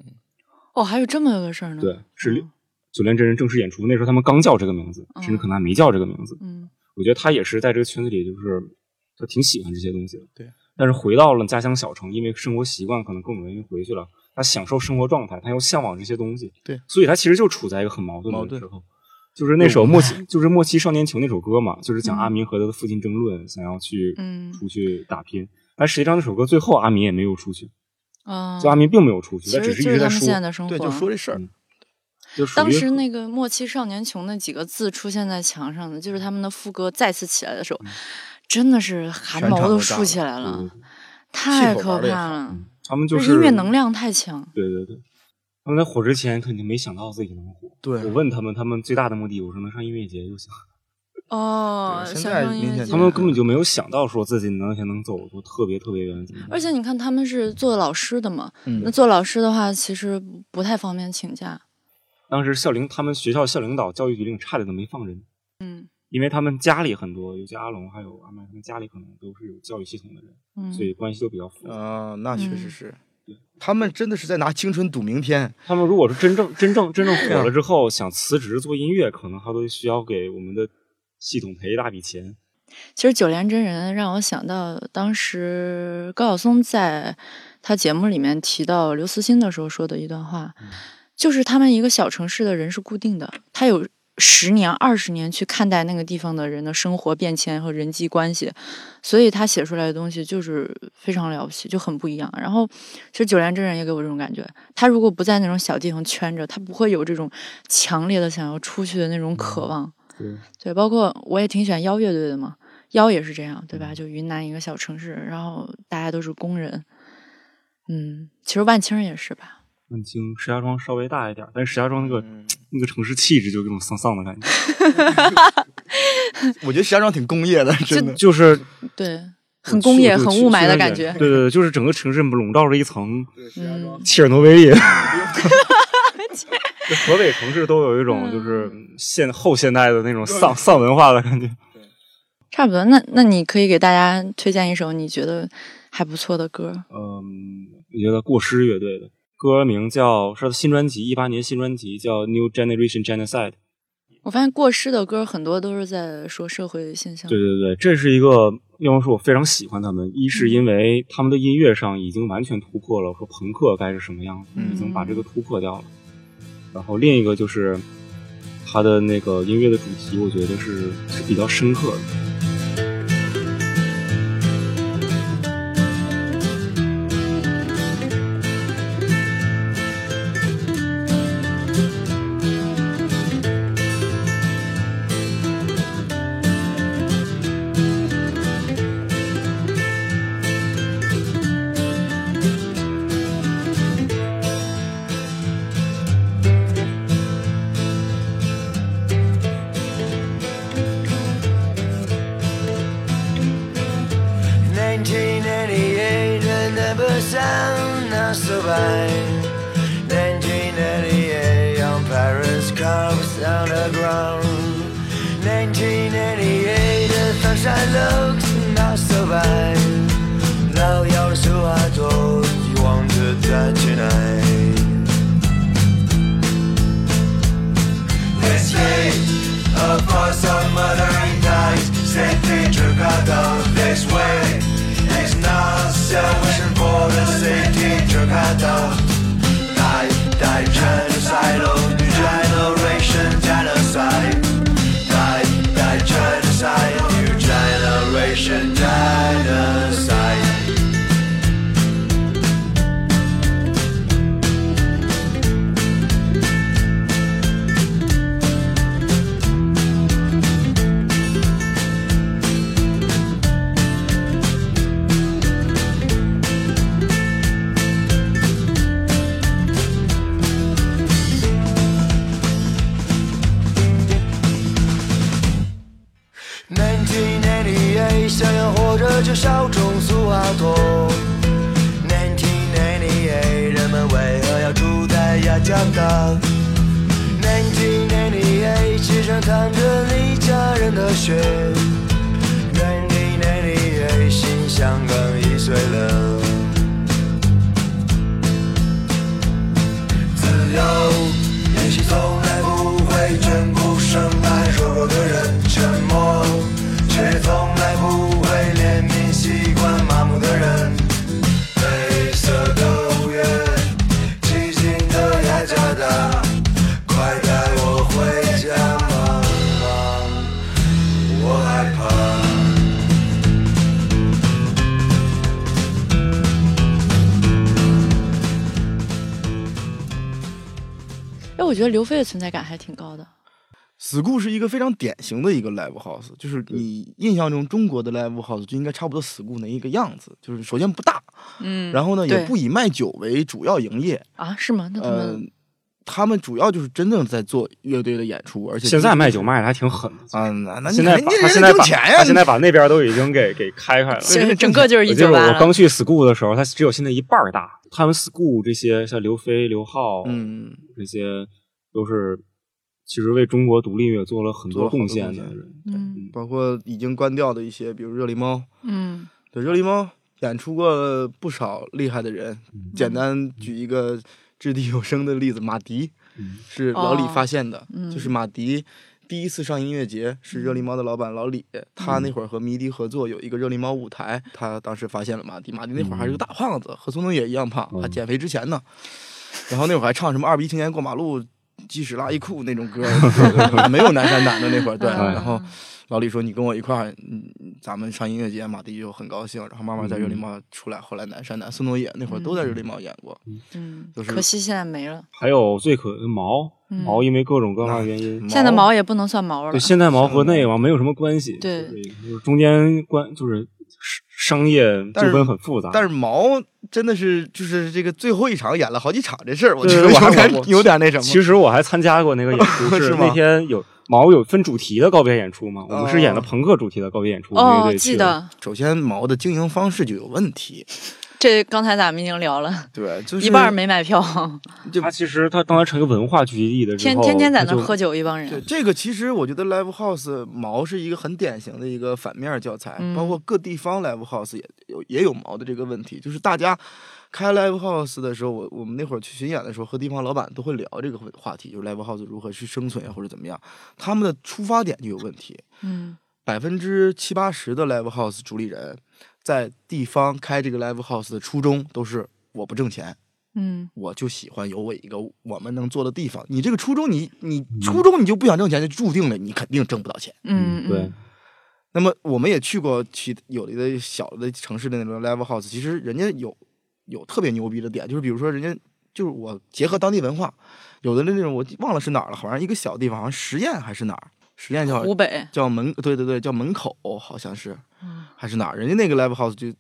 哦，还有这么个事儿呢？
对，是九连真人正式演出，那时候他们刚叫这个名字，甚至可能还没叫这个名字。
嗯
我觉得他也是在这个圈子里，就是他挺喜欢这些东西的。
对，
但是回到了家乡小城，因为生活习惯可能更容易回去了，他享受生活状态，他又向往这些东西。
对，
所以他其实就处在一个很矛盾的时候。就是那首《莫欺》，就是《莫欺少年穷》那首歌嘛，就是讲阿明和他的父亲争论，想要去
嗯
出去打拼。但实际上那首歌最后阿明也没有出去，
啊，
就阿明并没有出去，他只
是他们
是一直在说，
现在的生活。
对，就说这事儿
当时那个“莫欺少年穷”那几个字出现在墙上的，就是他们的副歌再次起来的时候，真的是汗毛都竖起来了，太可怕了。
他们就是
音乐能量太强。
对对对，他们在火之前肯定没想到自己能火。
对
我问他们，他们最大的目的，我说能上音乐节就行。
哦，
现在
他们根本就没有想到说自己能前能走出特别特别远。
而且你看，他们是做老师的嘛，
嗯
那做老师的话，其实不太方便请假。
当时校领他们学校校领导教育局令差点都没放人，
嗯
因为他们家里很多，尤其阿龙还有阿麦，他们家里可能都是有教育系统的人，
嗯，
所以关系都比较复杂。
啊，那确实
嗯
是，他们真的是在拿青春赌明天。
他们如果是真正真正真正火了 [LAUGHS] 之后想辞职做音乐，可能他都需要给我们的系统赔一大笔钱。
其实九连真人让我想到当时高晓松在他节目里面提到刘慈欣的时候说的一段话，就是他们一个小城市的人是固定的，他有十年、二十年去看待那个地方的人的生活变迁和人际关系，所以他写出来的东西就是非常了不起，就很不一样。然后，其实九连真人也给我这种感觉，他如果不在那种小地方圈着，他不会有这种强烈的想要出去的那种渴望。
对，
对，包括我也挺喜欢妖乐队的嘛，妖也是这样，对吧？就云南一个小城市，然后大家都是工人。嗯，其实万青也是吧。
万京、石家庄稍微大一点，但是石家庄那个、
嗯
那个城市气质就有种丧丧的感觉，[LAUGHS]
我觉得石家庄挺工业的，真的。
就是
对，很工业、很雾霾的感觉。
对对对，就是整个城市笼罩着一层
嗯，
切尔诺贝利。[LAUGHS] 河北城市都有一种就是现后现代的那种丧丧文化的感觉。
差不多。那那你可以给大家推荐一首你觉得还不错的歌。
嗯，我觉得过失乐队的歌名叫是他新专辑，一八年新专辑叫《New Generation Genocide》。
我发现过失的歌很多都是在说社会现象。
对对对，这是一个，要么说我非常喜欢他们，一是因为他们的音乐上已经完全突破了说朋克该是什么样子，
嗯
已经把这个突破掉了。然后另一个就是他的那个音乐的主题，我觉得是是比较深刻的。
雪觉得刘飞的存在感还挺高的。
School 是一个非常典型的一个 live house，就是你印象中中国的 live house 就应该差不多 School 那一个样子，就是首先不大，
嗯，
然后呢也不以卖酒为主要营业，
啊，是吗？那他
呃
们，
他们主要就是真正在做乐队的演出，而且
现在卖酒卖的还挺狠的。
啊，那那
现在他现在把
钱呀，
他现在把那边都已经给给开开了。
现在整个就是一
我记得
九八。
我刚去 school 的时候，它只有现在一半大。他们 school 这些像刘飞、刘浩，
嗯，
这些都是其实为中国独立音乐做了很
多
多贡献的人。
嗯
包括已经关掉的一些，比如热力猫，
嗯
对，热力猫演出过不少厉害的人。简单举一个掷地有声的例子，马迪
嗯
是老李
哦
发现的，
嗯
就是马迪第一次上音乐节是热力猫的老板老李，他那会儿和迷笛合作有一个热力猫舞台，他当时发现了马迪，马迪那会儿还是个大胖子，和宋冬野一样胖，
嗯
还减肥之前呢。然后那会儿还唱什么二逼青年过马路。即使拉一裤那种歌，没有南山南的那会儿，对。
嗯
然后老李说：“你跟我一块儿，嗯，咱们上音乐节。”马迪就很高兴，然后慢慢在热力猫出来，后来南山南、宋冬野那会儿都在热力猫演过。
嗯
就，是
可惜现在没了。
还有最可毛
嗯
毛，因为各种各样的原因，
现在毛也不能算毛了
对，。现在毛和那个毛没有什么关系，
对
就是中间关就是商商业纠纷很复杂，
但是毛真的是就是这个最后一场演了好几场这事儿，我觉
对
得有点
我还
有点那什么。
其实我还参加过那个演出，[LAUGHS]
是
那天有毛有分主题的告别演出嘛，我们是演的
哦
朋克主题的告别演出，乐
哦，记得
首先毛的经营方式就有问题，
这刚才咱们已经聊了，
对，就是
一半没买票，
就
他其实他当时成一个文化聚集地的时候，
天天天在那喝酒，一帮人
对
人。
这个，其实我觉得 live house 毛是一个很典型的一个反面教材，
嗯
包括各地方 live house 也有也有毛的这个问题，就是大家开 live house 的时候，我我们那会儿去巡演的时候，和地方老板都会聊这个话题，就是 live house 如何去生存呀，或者怎么样，他们的出发点就有问题。
嗯
百分之七八十的 live house 主理人在地方开这个 live house 的初衷都是我不挣钱，
嗯
我就喜欢有我一个我们能做的地方。你这个初衷，你你初衷你就不想挣钱，就注定了你肯定挣不到钱。
嗯，
对
嗯，
那么我们也去过其有的小的城市的那种 live house，其实人家有有特别牛逼的点，就是比如说人家就是我结合当地文化，有的那种我忘了是哪儿了，好像一个小地方，好像十堰还是哪儿，十堰叫
湖北，
叫门，对对对，叫门口，好像是，
嗯
还是哪儿？人家那个 live house 就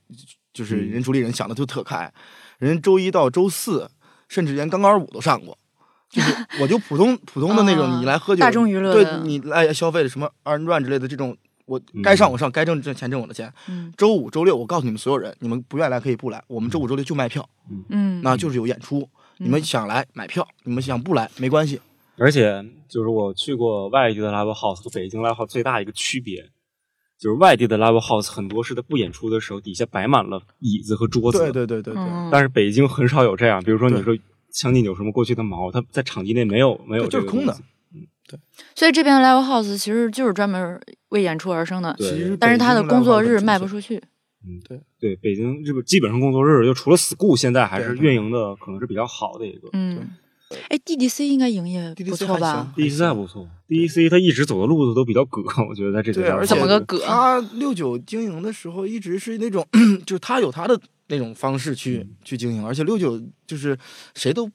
就是
嗯
人主理人想的就特开，人家周一到周四，甚至连钢管舞都上过。就是我就普通普通的那种，[LAUGHS]
啊
你来喝酒，
大众娱乐
对你来消费的什么二人转之类的这种，我该上我上，该挣挣钱挣我的钱。
嗯
周五、周六，我告诉你们所有人，你们不愿意来可以不来，我们周五、周六就卖票，
嗯，
那就是有演出。你们想来买票，你们想不来没关系。
而且就是我去过外地的 live house 和北京 live house 最大一个区别，就是外地的 live house 很多是在不演出的时候底下摆满了椅子和桌子，
对对对对对，
嗯。
但是北京很少有这样，比如说你说将近有什么过去的毛，它在场地内没有没有
对就是空的。
嗯，对。
所以这边的 live house 其实就是专门为演出而生的，
对。
其实
但是他的工作日卖不出去。
嗯对。对，北京这个基本上工作日就除了 school，现在还是运营的可能是比较好的一个。
嗯，哎，DDC 应该营业不错吧
？DDC 还不错，DDC 它一直走的路子都比较葛，我觉得在这个
对，而且
怎么个葛
他六九经营的时候一直是那种，[CLEARS THROAT] 就是他有他的那种方式去、
嗯
去经营，而且六九就是谁都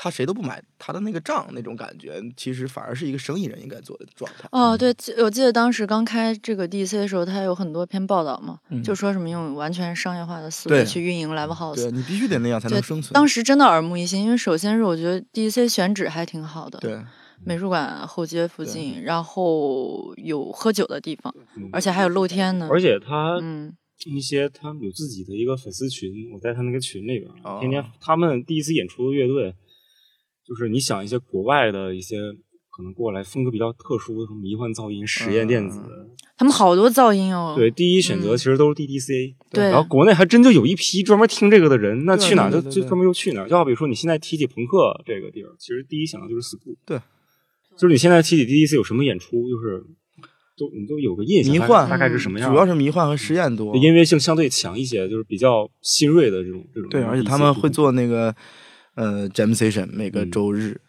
他谁都不买他的那个账那种感觉，其实反而是一个生意人应该做的状态。
哦，对，我记得当时刚开这个 DDC 的时候，他有很多篇报道嘛，
嗯
就说什么用完全商业化的思维去运营 live house。
对你必须得那样才能生存。
当时真的耳目一新，因为首先是我觉得 DDC 选址还挺好的，
对
美术馆后街附近，然后有喝酒的地方，
嗯
而且还有露天呢。
而且他
嗯
一些他们有自己的一个粉丝群，我在他那个群里边，
哦
天天他们第一次演出的乐队，就是你想一些国外的一些可能过来风格比较特殊的什么迷幻噪音、实验电子，
他们好多噪音哦。
对，第一选择
嗯
其实都是 DDC，、
对
然后国内还真就有一批专门听这个的人，那去哪儿就就专门就去哪儿。就好比说你现在提起朋克这个地儿，其实第一想到就是 school，
对，
就是你现在提起 DDC 有什么演出，就是都你都有个印象，
迷幻
大概是什么样，
主要是迷幻和实验多。
音乐性相对强一些，就是比较新锐的这种这种。
对，而且他们会。做那个呃 jam session，每个
嗯
周日。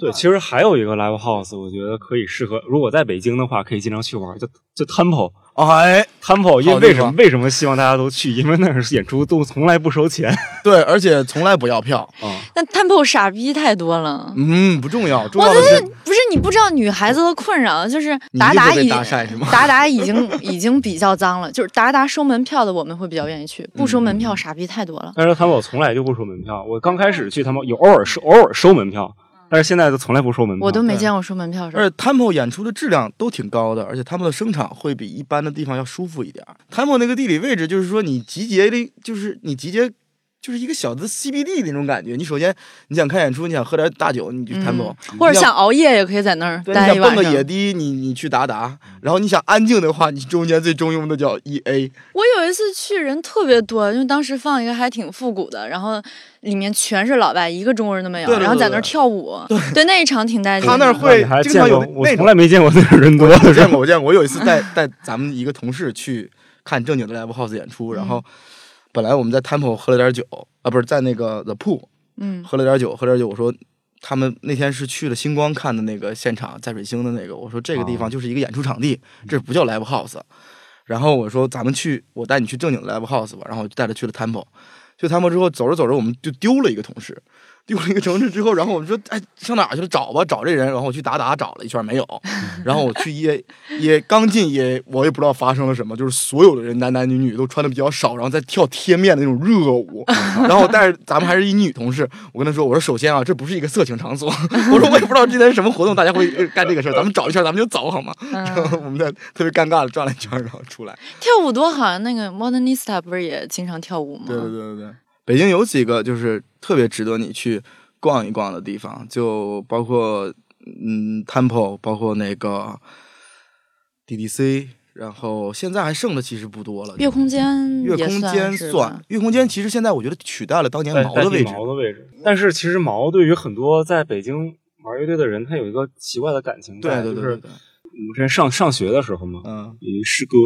对，其实还有一个 live house，我觉得可以适合，如果在北京的话，可以经常去玩，就就 Temple。
哎
，Temple，因为为什么为什么希望大家都去？因为那是演出都从来不收钱 [LAUGHS]
对，而且从来不要票。
啊。
那 Temple 傻逼太多了。
嗯，不重要，重要的是
不是你不知道女孩子的困扰，就是达达已达达已经已经比较脏了，就是达达收门票的我们会比较愿意去，不收门
嗯
票傻逼太多了。
但是 Temple 从来就不收门票。我刚开始去他们有偶尔收偶尔收门票，但是现在都从来不收门票。
我都没见过收门票
而。且 Temple 演出的质量都挺高的，而且他们的声场会比一般的地方要舒服一点儿。Temple 那个地理位置，就是说你集结的，就是你集结就是一个小的 CBD 那种感觉。你首先你想看演出，你想喝点大酒，你去 Temple，、
或者想熬夜也可以在那儿
对，你想蹦个。野迪，你你去达达，然后你想安静的话，你中间最中庸的叫 EA，
我有一次去人特别多，因为当时放一个还挺复古的，然后里面全是老外，一个中国人都没有，
对对对
然后在那儿跳舞，对那一场挺带劲的。
他那儿会
还
经常有
见过？我从来没见过那种人多？
我见过，我见过。我有一次带 [LAUGHS] 带咱们一个同事去看正经的 live house 演出，然后本来我们在 Temple 喝了点酒啊，不是在那个 The Pool
嗯
喝了点酒，喝了点酒。我说他们那天是去了星光看的那个现场，在水星的那个。我说这个地方就是一个演出场地，这不叫 live house。然后我说咱们去，我带你去正经的 live house 吧。然后我就带他去了 Temple，去 Temple 之后走着走着我们就丢了一个同事。丢了一个城市之后，然后我们说，哎，上哪去了？找吧，找这人。然后我去达达找了一圈，没有。[LAUGHS] 然后我去耶耶，刚进耶，我也不知道发生了什么，就是所有的人男男女女都穿的比较少，然后在跳贴面的那种热舞。[LAUGHS] 然后但是咱们还是一女同事，我跟她说，我说首先啊，这不是一个色情场所，[LAUGHS] 我说我也不知道今天是什么活动，大家会呃干这个事儿，咱们找一圈，咱们就走好吗？然后我们在特别尴尬的转了一圈，然后出来。
跳舞多好啊！那个 Modernista 不是也经常跳舞吗？
对对对对对，北京有几个就是特别值得你去逛一逛的地方，就包括嗯 Temple，包括那个 DDC，然后现在还剩的其实不多了。
月空间
月空间算，月空间其实现在我觉得取代了当年毛的位置。
毛的位置。但是其实毛对于很多在北京玩乐队的人，他有一个奇怪的感情
对
在，就是
对对对对，
我们之前上上学的时候嘛，
嗯
有一师哥，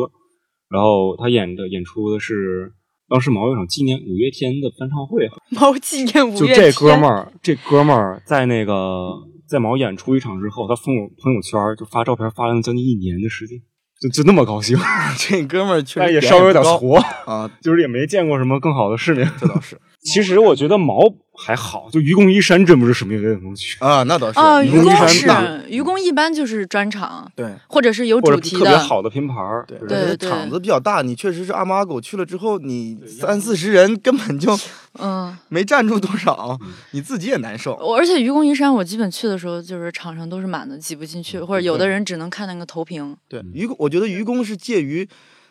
然后他演的演出的是当时毛有一场纪念五月天的翻唱会，
毛纪念五月天就这。
哥们儿，这哥们儿在那个在毛演出一场之后，他朋友朋友圈就发照片，发了将近一年的时间，就就那么高兴，[LAUGHS]
这哥们儿确
但
实点
也稍微有点
高
挫，
啊，
就是也没见过什么更好的世面。
这倒是
其实我觉得毛还好，就愚公移山真不是什么乐队都能去，
啊，那倒是
啊，
愚公
是
山
愚公，一般就是专场，
对。
或者是有主题的。
特别好的拼盘儿。
对，
对
对
场子比较大，你确实是阿猫阿狗去了之后，你三四十人根本就
嗯，[LAUGHS]
没站住多少，你自己也难受。
我而且愚公移山，我基本去的时候就是场上都是满的，挤不进去，或者有的人只能看那个投屏。
对，愚公，我觉得愚公是介于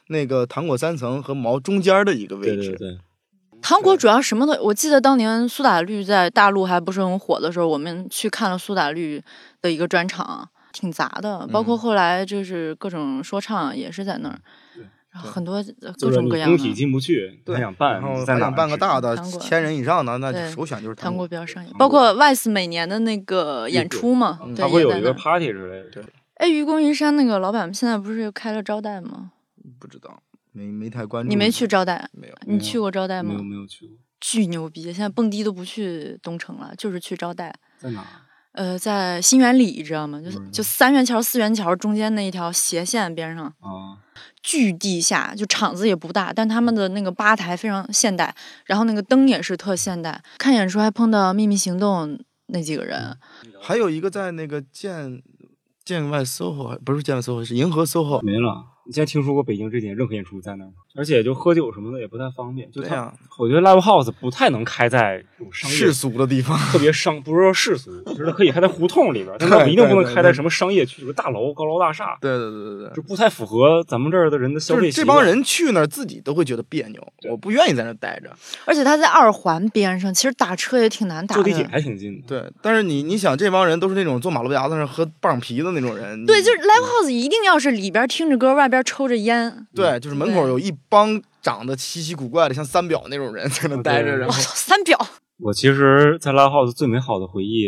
那个糖果三层和毛中间的一个位置。
对对对，
糖果主要什么的，我记得当年苏打绿在大陆还不是很火的时候，我们去看了苏打绿的一个专场，挺杂的，包
嗯
括后来就是各种说唱也是在那儿，然后很多呃各种各样的
工体进不去，
对
还想办，
然后
在哪儿
还想办个大的千人以上的，那
对
首选就是
糖
果
果比较上瘾，包括 VICE 每年的那个演出嘛，对，
他会有一个 party 之类的。
对
哎，愚公移山那个老板现在不是又开了招待吗？
不知道，没没太关注。
你没去招待？
没有？
你去过招待吗
没有？没有去过，
巨牛逼！现在蹦迪都不去东城了，就是去招待。
在哪？
呃，在新源里，知道吗？就是
嗯
就三元桥、四元桥中间那一条斜线边上，
啊，
巨地下，就场子也不大，但他们的那个吧台非常现代，然后那个灯也是特现代。看演出还碰到秘密行动那几个人，
还有一个在那个建建外 SOHO，不是建外 SOHO，是银河 SOHO。
没了。你现在听说过北京这几年任何演出在那吗？而且就喝酒什么的也不太方便。就它
对呀
我觉得 live house 不太能开在这种商业
世俗的地方，
特别商，不是说世俗，就是它可以开在胡同里边儿，但它
对
一定不能开在什么商业区，比如大楼、高楼大厦，
对对对对对
就。不太符合咱们这儿的人的消
就是
费习惯。
这帮人去那儿自己都会觉得别扭，我不愿意在那儿待着。
而且他在二环边上，其实打车也挺难打
坐地铁。还挺近的。
对，但是你你想，这帮人都是那种坐马路牙子上喝棒皮的那种人。
对，就是 live house 一定要是里边听着歌，外边抽着烟。
对，就是门口有一帮长得奇奇古怪的，像三表那种人 [LAUGHS] 在那待着，
对
然后
我操，[LAUGHS] 三表！
我其实，在 live house 最美好的回忆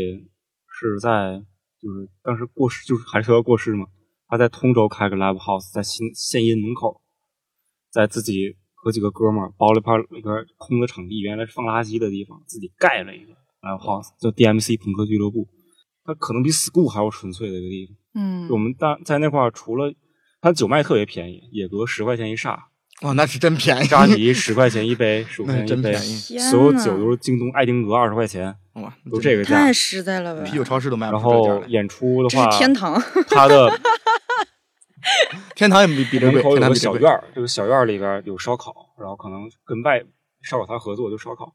是在就是当时过世，就是还是要过世嘛。他在通州开个 live house，在新县音门口，在自己和几个哥们儿包了一块一个空的场地，原来是放垃圾的地方，自己盖了一个 live house，叫 DMC 朋克俱乐部。它可能比 school 还要纯粹的一个地方。
嗯
我们当在那块儿，除了它酒卖特别便宜，野格十块钱一煞，
哇，那是真便宜，
扎啤十块钱一杯，十五块钱一杯所有酒都是京东、爱丁格二十块钱，
哇，
都这个价
太。实在了吧！
啤酒超市都卖不
然。后演出的话，
是天堂。[LAUGHS]
它的 [LAUGHS]
天堂也比比这贵，
门口有个小院儿，这个小院儿里边有烧烤，然后可能跟外烧烤摊合作就烧烤，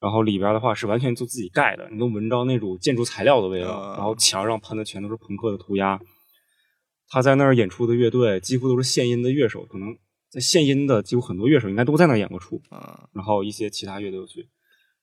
然后里边的话是完全就自己盖的，你能闻着那种建筑材料的味道，
啊
然后墙上喷的全都是朋克的涂鸦。他在那儿演出的乐队几乎都是现音的乐手，可能在现音的几乎很多乐手应该都在那演过出，
啊，
然后一些其他乐队去，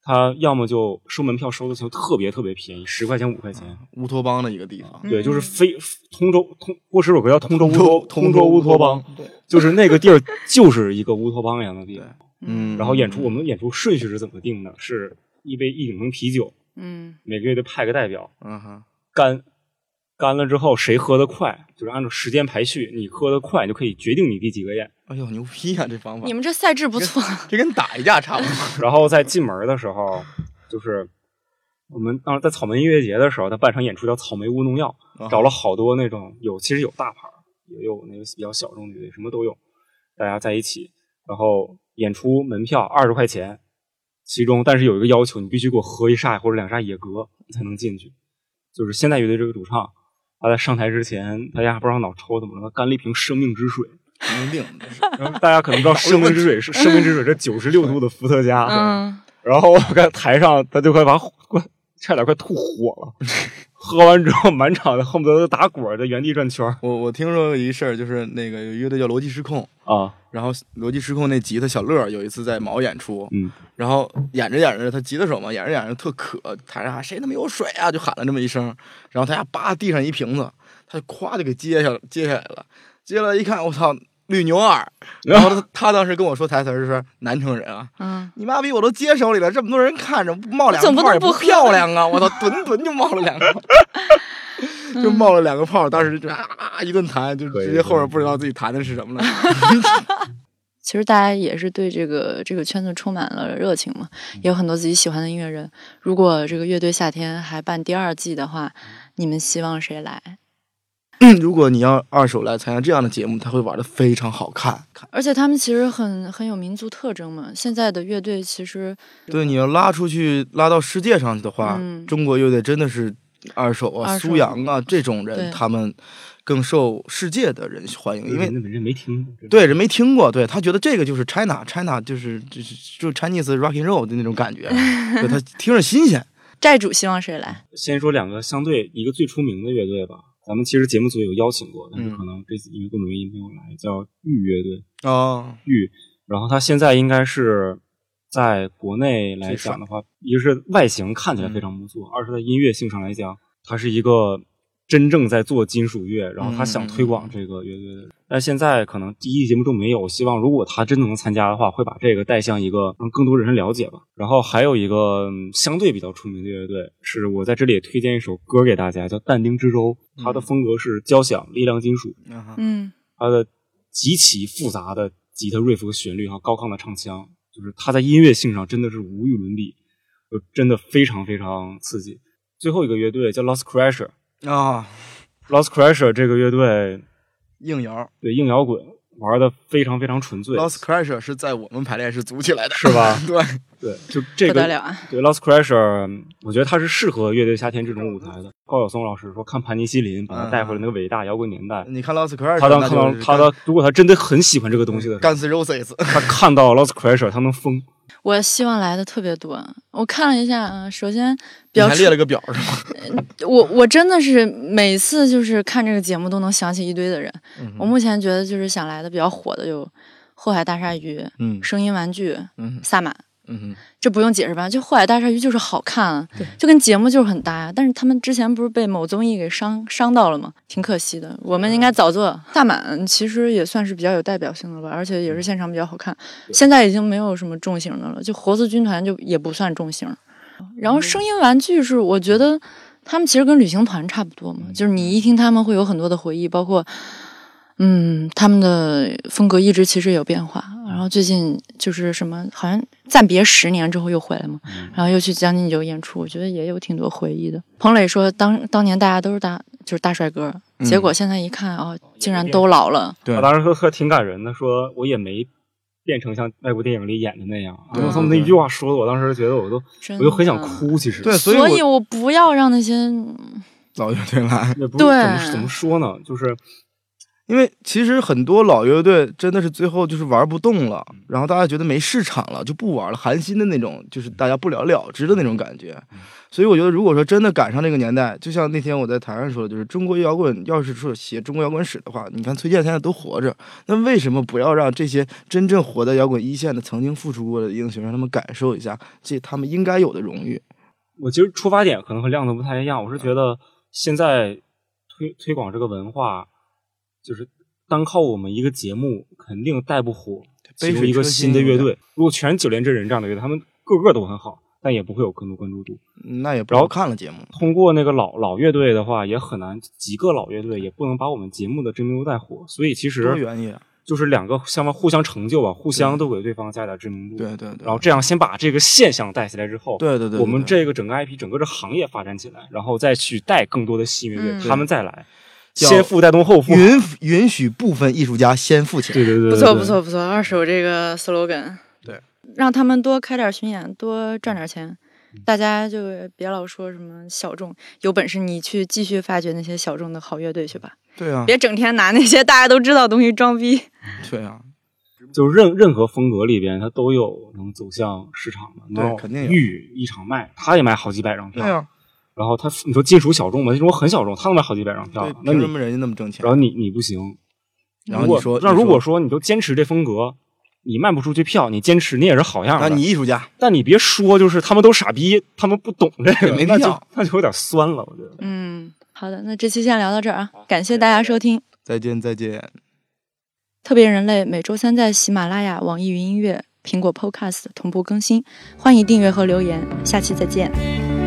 他要么就收门票收的就特别特别便宜，十块钱五块钱，
乌托邦的一个地方，
对，就是非通州通过十首歌叫通州乌托
通
通州乌托邦，
对，
就是那个地儿就是一个乌托邦一样的地方。
嗯，
然后演出我们的演出顺序是怎么定的？是一杯一顶瓶啤酒，
嗯。
每个乐队派个代表
嗯哼，
干，干了之后谁喝得快，就是按照时间排序，你喝得快你就可以决定你第几个宴。
哎呦，牛逼啊，这方法
你，们这赛制不错，
这跟打一架差不多，[LAUGHS]
然后在进门的时候，就是我们当时在草莓音乐节的时候，他办场演出叫草莓乌农药，
啊
找了好多那种有其实有大牌，也有那个比较小众的乐队，什么都有，大家在一起，然后演出门票二十块钱，其中但是有一个要求，你必须给我喝一沙或者两沙野格你才能进去。就是现代乐队这个主唱，他在上台之前，大家还不知道脑抽怎么了，他干了一瓶生命之水。
神经病，
然后大家可能不知道生命之水是 [LAUGHS] 生命之水，这九十六度的伏特加。
嗯，
然后我看台上他就快把快差点快吐火了，喝完之后满场的恨不得都打滚儿在原地转圈儿。
我我听说有一事儿，就是那个有乐队叫逻辑失控，
啊，
然后逻辑失控那吉他小乐有一次在毛演出，
嗯，
然后演着演着，他吉他手嘛，演着演着特渴，台上还谁他妈有水啊，就喊了这么一声，然后他家叭地上一瓶子，他就咵就给接下接下来了，接下来一看，我操，绿牛耳，[LAUGHS] 然后他他当时跟我说台词就是南城人啊，
嗯，
你妈逼我都接手里了，这么多人看着，不冒两个泡也不
么不
漂亮啊！我操，[LAUGHS] 墩墩就冒了两个，[LAUGHS] 就冒了两个泡，当时就啊啊一顿弹，就直接后边不知道自己弹的是什么了。
其实大家也是对这个这个圈子充满了热情嘛，也有很多自己喜欢的音乐人。如果这个乐队夏天还办第二季的话，你们希望谁来？
如果你要二手来参加这样的节目，他会玩的非常好看。看，
而且他们其实很很有民族特征嘛。现在的乐队其实
对，你要拉出去拉到世界上去的话，
嗯
中国乐队真的是二手啊、苏阳啊这种人，他们更受世界的人欢迎，因为
人人没听过，
对人没听过，对他觉得这个就是 China，China 就是就是就 Chinese rock and roll 的那种感觉，[LAUGHS] 对他听着新鲜。
债主希望谁来？
先说两个相对一个最出名的乐队吧，咱们其实节目组有邀请过，但是
嗯
可能这次因为各种原因没有来，叫玉乐队。
哦，
玉，然后他现在应该是在国内来讲的话，一个是外形看起来非常不错，二是在音乐性上来讲，他是一个真正在做金属乐，然后他想推广这个乐队的人。但现在可能第一季节目中没有，希望如果他真的能参加的话，会把这个带向一个让更多人了解吧。然后还有一个嗯相对比较出名的乐队，是我在这里也推荐一首歌给大家，叫《但丁之舟》，它的风格是交响力量金属。
嗯
它的极其复杂的吉他 riff 和旋律，还有高亢的唱腔，就是它在音乐性上真的是无与伦比，就真的非常非常刺激。最后一个乐队叫 Lost Crusher，Lost
啊，Lost
Crusher 这个乐队
硬摇。
对硬摇滚玩的非常非常纯粹
，，Lost Crusher 是在我们排练室组起来的，
是吧？[LAUGHS]
对，
对，就这个
不得了啊！
对 Lost Crusher，嗯我觉得它是适合乐队夏天这种舞台的。高晓松老师说，看盘尼西林把他带回了那个伟大摇滚年代。
你看 Lost Crusher，
他当看到他的，如果他真的很喜欢这个东西的时候，
干 Guns Roses，
他看到 Lost Crusher，他能疯。[LAUGHS]
我希望来的特别多。我看了一下啊，首先表
还列了个表是吗？[LAUGHS]
我我真的是每次就是看这个节目都能想起一堆的人。
嗯
我目前觉得就是想来的比较火的有后海大鲨鱼、
嗯
声音玩具、
嗯
萨满。
嗯哼，
这不用解释吧？就后海大鲨鱼就是好看啊，就跟节目就是很搭呀、但是他们之前不是被某综艺给伤伤到了吗？挺可惜的。我们应该早做。萨满其实也算是比较有代表性的吧，而且也是现场比较好看。现在已经没有什么重型的了，就活字军团就也不算重型。然后声音玩具是我觉得他们其实跟旅行团差不多嘛，就是你一听他们会有很多的回忆，包括。嗯，他们的风格一直其实有变化，然后最近就是什么，好像暂别十年之后又回来嘛，然后又去将进酒演出，我觉得也有挺多回忆的。彭磊说当当年大家都是大就是大帅哥，结果现在一看哦，竟然都老了。
对
他当时说说挺感人的，说我也没变成像外国电影里演的那样。
对
他们，那一句话说的，我当时觉得我都我就很想。哭。其实
对，
所
以我
我不要让那些
老乐队来，
也不是
对
怎么怎么说呢，就是
因为其实很多老乐队真的是最后就是玩不动了，然后大家觉得没市场了就不玩了，寒心的那种，就是大家不了了之的那种感觉。所以我觉得，如果说真的赶上那个年代，就像那天我在台上说的，就是中国摇滚要是说写中国摇滚史的话，你看崔健现在都活着，那为什么不要让这些真正活在摇滚一线的、曾经付出过的英雄，让他们感受一下这他们应该有的荣誉？
我其实出发点可能和亮子不太一样，我是觉得现在推推广这个文化，就是单靠我们一个节目肯定带不火其中一个新的乐队。如果全是九连真人这样的乐队，他们个个都很好，但也不会有更多关注度。
那也不要看了节目。
通过那个老老乐队的话，也很难几个老乐队也不能把我们节目的知名度带火。所以其实
多元一
就是两个相互互相成就吧，互相都给对方加点知名度。
对对对。
然后这样先把这个现象带起来之后，
对对对，
我们这个整个 IP 整个这行业发展起来，然后再去带更多的新乐队，他们再来，先富带动后富，
允允许部分艺术家先富起来。
对对对，
不错不错不错，二手这个 slogan，
对，
让他们多开点巡演，多赚点钱。大家就别老说什么小众，有本事你去继续发掘那些小众的好乐队去吧。
对啊，
别整天拿那些大家都知道的东西装逼。[LAUGHS]
对啊，
就任任何风格里边，它都有能走向市场的。
对，肯定有。
玉一场卖，他也卖好几百张票。
对啊。
然后他，你说金属小众嘛？金属很小众，他能卖好几百张票。那
凭什么人家那么挣钱？
然后你你不行。
然后你说，
那如果说你都坚持这风格。你卖不出去票，你坚持你也是好样的。
那你艺术家，
但你别说，就是他们都傻逼，他们不懂这个，
没
那就那就有点酸了，我觉得。
嗯，好的，那这期先聊到这儿啊，感谢大家收听，[LAUGHS]
再见再见。
特别人类每周三在喜马拉雅、网易云音乐、苹果 Podcast 同步更新，欢迎订阅和留言，下期再见。